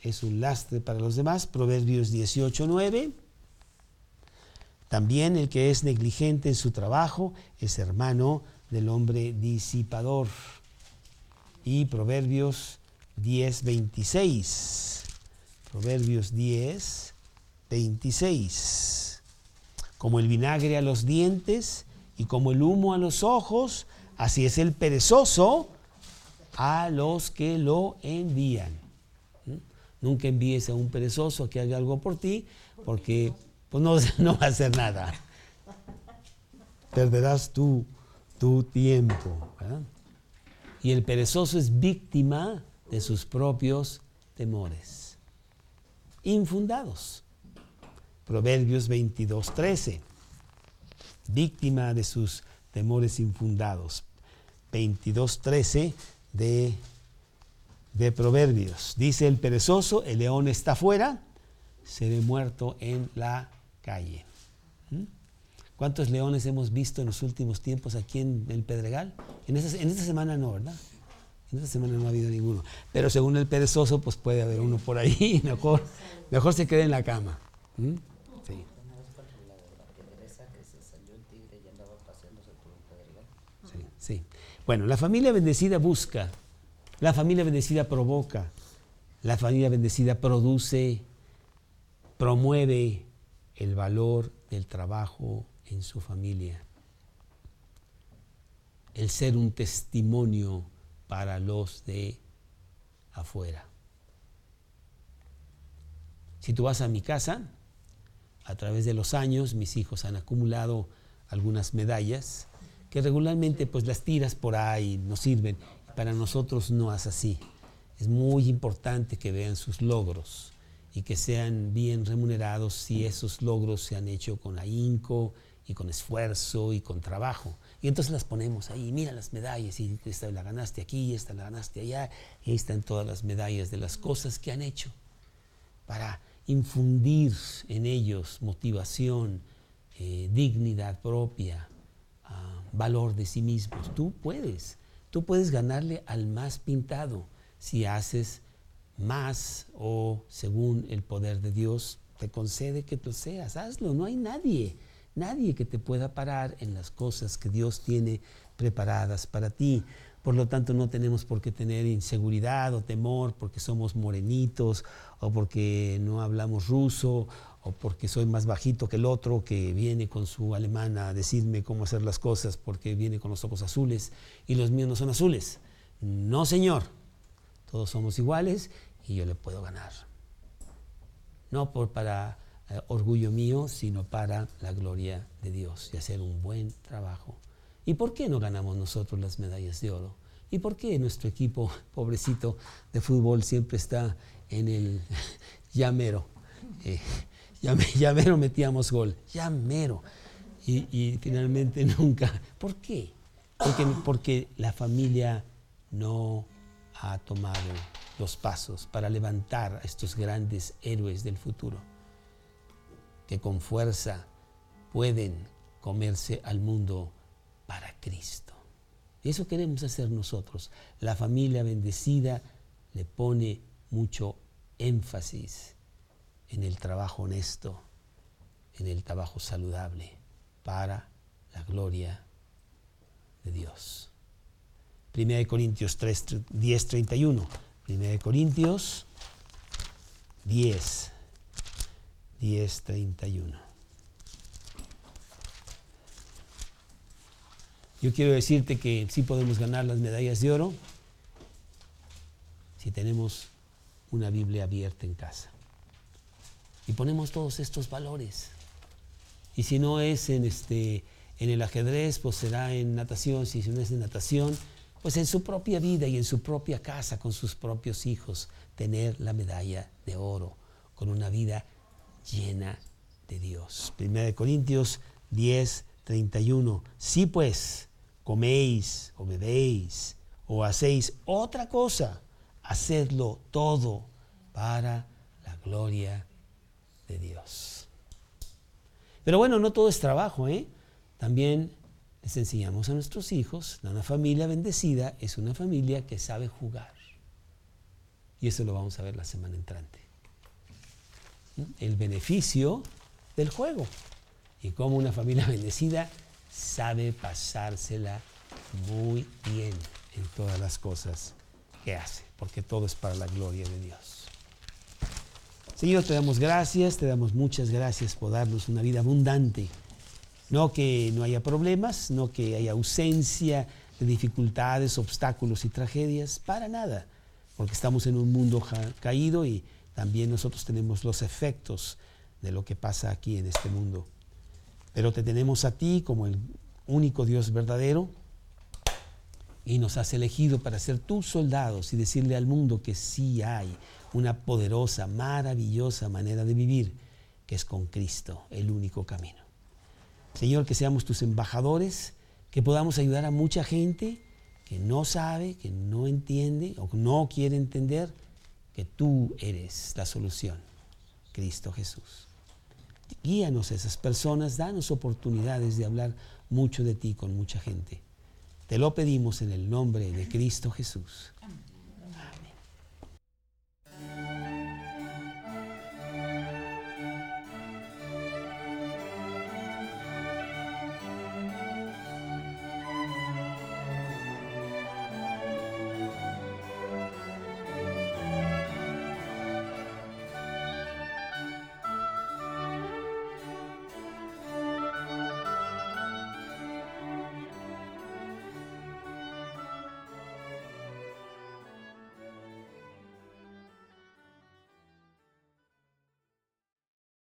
Es un lastre para los demás. Proverbios 18.9. También el que es negligente en su trabajo es hermano del hombre disipador. Y Proverbios 10.26. Proverbios 10, 26. Como el vinagre a los dientes y como el humo a los ojos, Así es el perezoso a los que lo envían. ¿Mm? Nunca envíes a un perezoso que haga algo por ti, porque pues, no, (laughs) no va a hacer nada. Perderás tu, tu tiempo. Y el perezoso es víctima de sus propios temores, infundados. Proverbios 22, 13. Víctima de sus temores infundados. 22.13 de, de Proverbios. Dice el perezoso, el león está afuera, seré muerto en la calle. ¿Cuántos leones hemos visto en los últimos tiempos aquí en el Pedregal? En esta, en esta semana no, ¿verdad? En esta semana no ha habido ninguno. Pero según el perezoso, pues puede haber uno por ahí. (laughs) Mejor, mejor se quede en la cama. ¿Mm? Sí. Sí. Bueno, la familia bendecida busca, la familia bendecida provoca, la familia bendecida produce, promueve el valor del trabajo en su familia. El ser un testimonio para los de afuera. Si tú vas a mi casa, a través de los años mis hijos han acumulado algunas medallas que regularmente pues las tiras por ahí no sirven. Para nosotros no es así. Es muy importante que vean sus logros y que sean bien remunerados si esos logros se han hecho con ahínco y con esfuerzo y con trabajo. Y entonces las ponemos ahí, mira las medallas, y esta la ganaste aquí, esta la ganaste allá, y ahí están todas las medallas de las cosas que han hecho, para infundir en ellos motivación, eh, dignidad propia, valor de sí mismos. Tú puedes, tú puedes ganarle al más pintado si haces más o según el poder de Dios te concede que tú seas. Hazlo, no hay nadie, nadie que te pueda parar en las cosas que Dios tiene preparadas para ti. Por lo tanto, no tenemos por qué tener inseguridad o temor porque somos morenitos o porque no hablamos ruso o porque soy más bajito que el otro que viene con su alemana a decirme cómo hacer las cosas porque viene con los ojos azules y los míos no son azules. No, señor, todos somos iguales y yo le puedo ganar. No por para eh, orgullo mío, sino para la gloria de Dios y hacer un buen trabajo. ¿Y por qué no ganamos nosotros las medallas de oro? ¿Y por qué nuestro equipo, (laughs) pobrecito de fútbol, siempre está en el (laughs) llamero? Eh, (laughs) ya, mero metíamos gol, ya mero. Y, finalmente nunca. ¿Por qué? Porque, porque la familia no ha tomado los pasos para levantar a estos grandes héroes del futuro, que con fuerza pueden comerse al mundo para Cristo. Eso queremos hacer nosotros. La familia bendecida le pone mucho énfasis en el trabajo honesto, en el trabajo saludable, para la gloria de Dios. 1 Corintios 3, 10, 31. 1 Corintios 10, 10, 31. Yo quiero decirte que sí podemos ganar las medallas de oro si tenemos una Biblia abierta en casa y ponemos todos estos valores. Y si no es en, este, en el ajedrez, pues será en natación. Si no es en natación, pues en su propia vida y en su propia casa, con sus propios hijos, tener la medalla de oro, con una vida llena de Dios. 1 Corintios 10, 31. Si pues coméis o bebéis o hacéis otra cosa, hacedlo todo para la gloria de Dios. Pero bueno, no todo es trabajo, ¿eh? También les enseñamos a nuestros hijos, una familia bendecida es una familia que sabe jugar. Y eso lo vamos a ver la semana entrante. El beneficio del juego y cómo una familia (laughs) bendecida sabe pasársela muy bien en todas las cosas que hace, porque todo es para la gloria de Dios. Señor, te damos gracias, te damos muchas gracias por darnos una vida abundante. No que no haya problemas, no que haya ausencia de dificultades, obstáculos y tragedias, para nada, porque estamos en un mundo caído y también nosotros tenemos los efectos de lo que pasa aquí en este mundo. Pero te tenemos a ti como el único Dios verdadero y nos has elegido para ser tus soldados y decirle al mundo que sí hay una poderosa, maravillosa manera de vivir, que es con Cristo, el único camino. Señor, que seamos tus embajadores, que podamos ayudar a mucha gente que no sabe, que no entiende o no quiere entender que tú eres la solución, Cristo Jesús. Guíanos a esas personas, danos oportunidades de hablar mucho de ti con mucha gente. Te lo pedimos en el nombre de Cristo Jesús. Amén.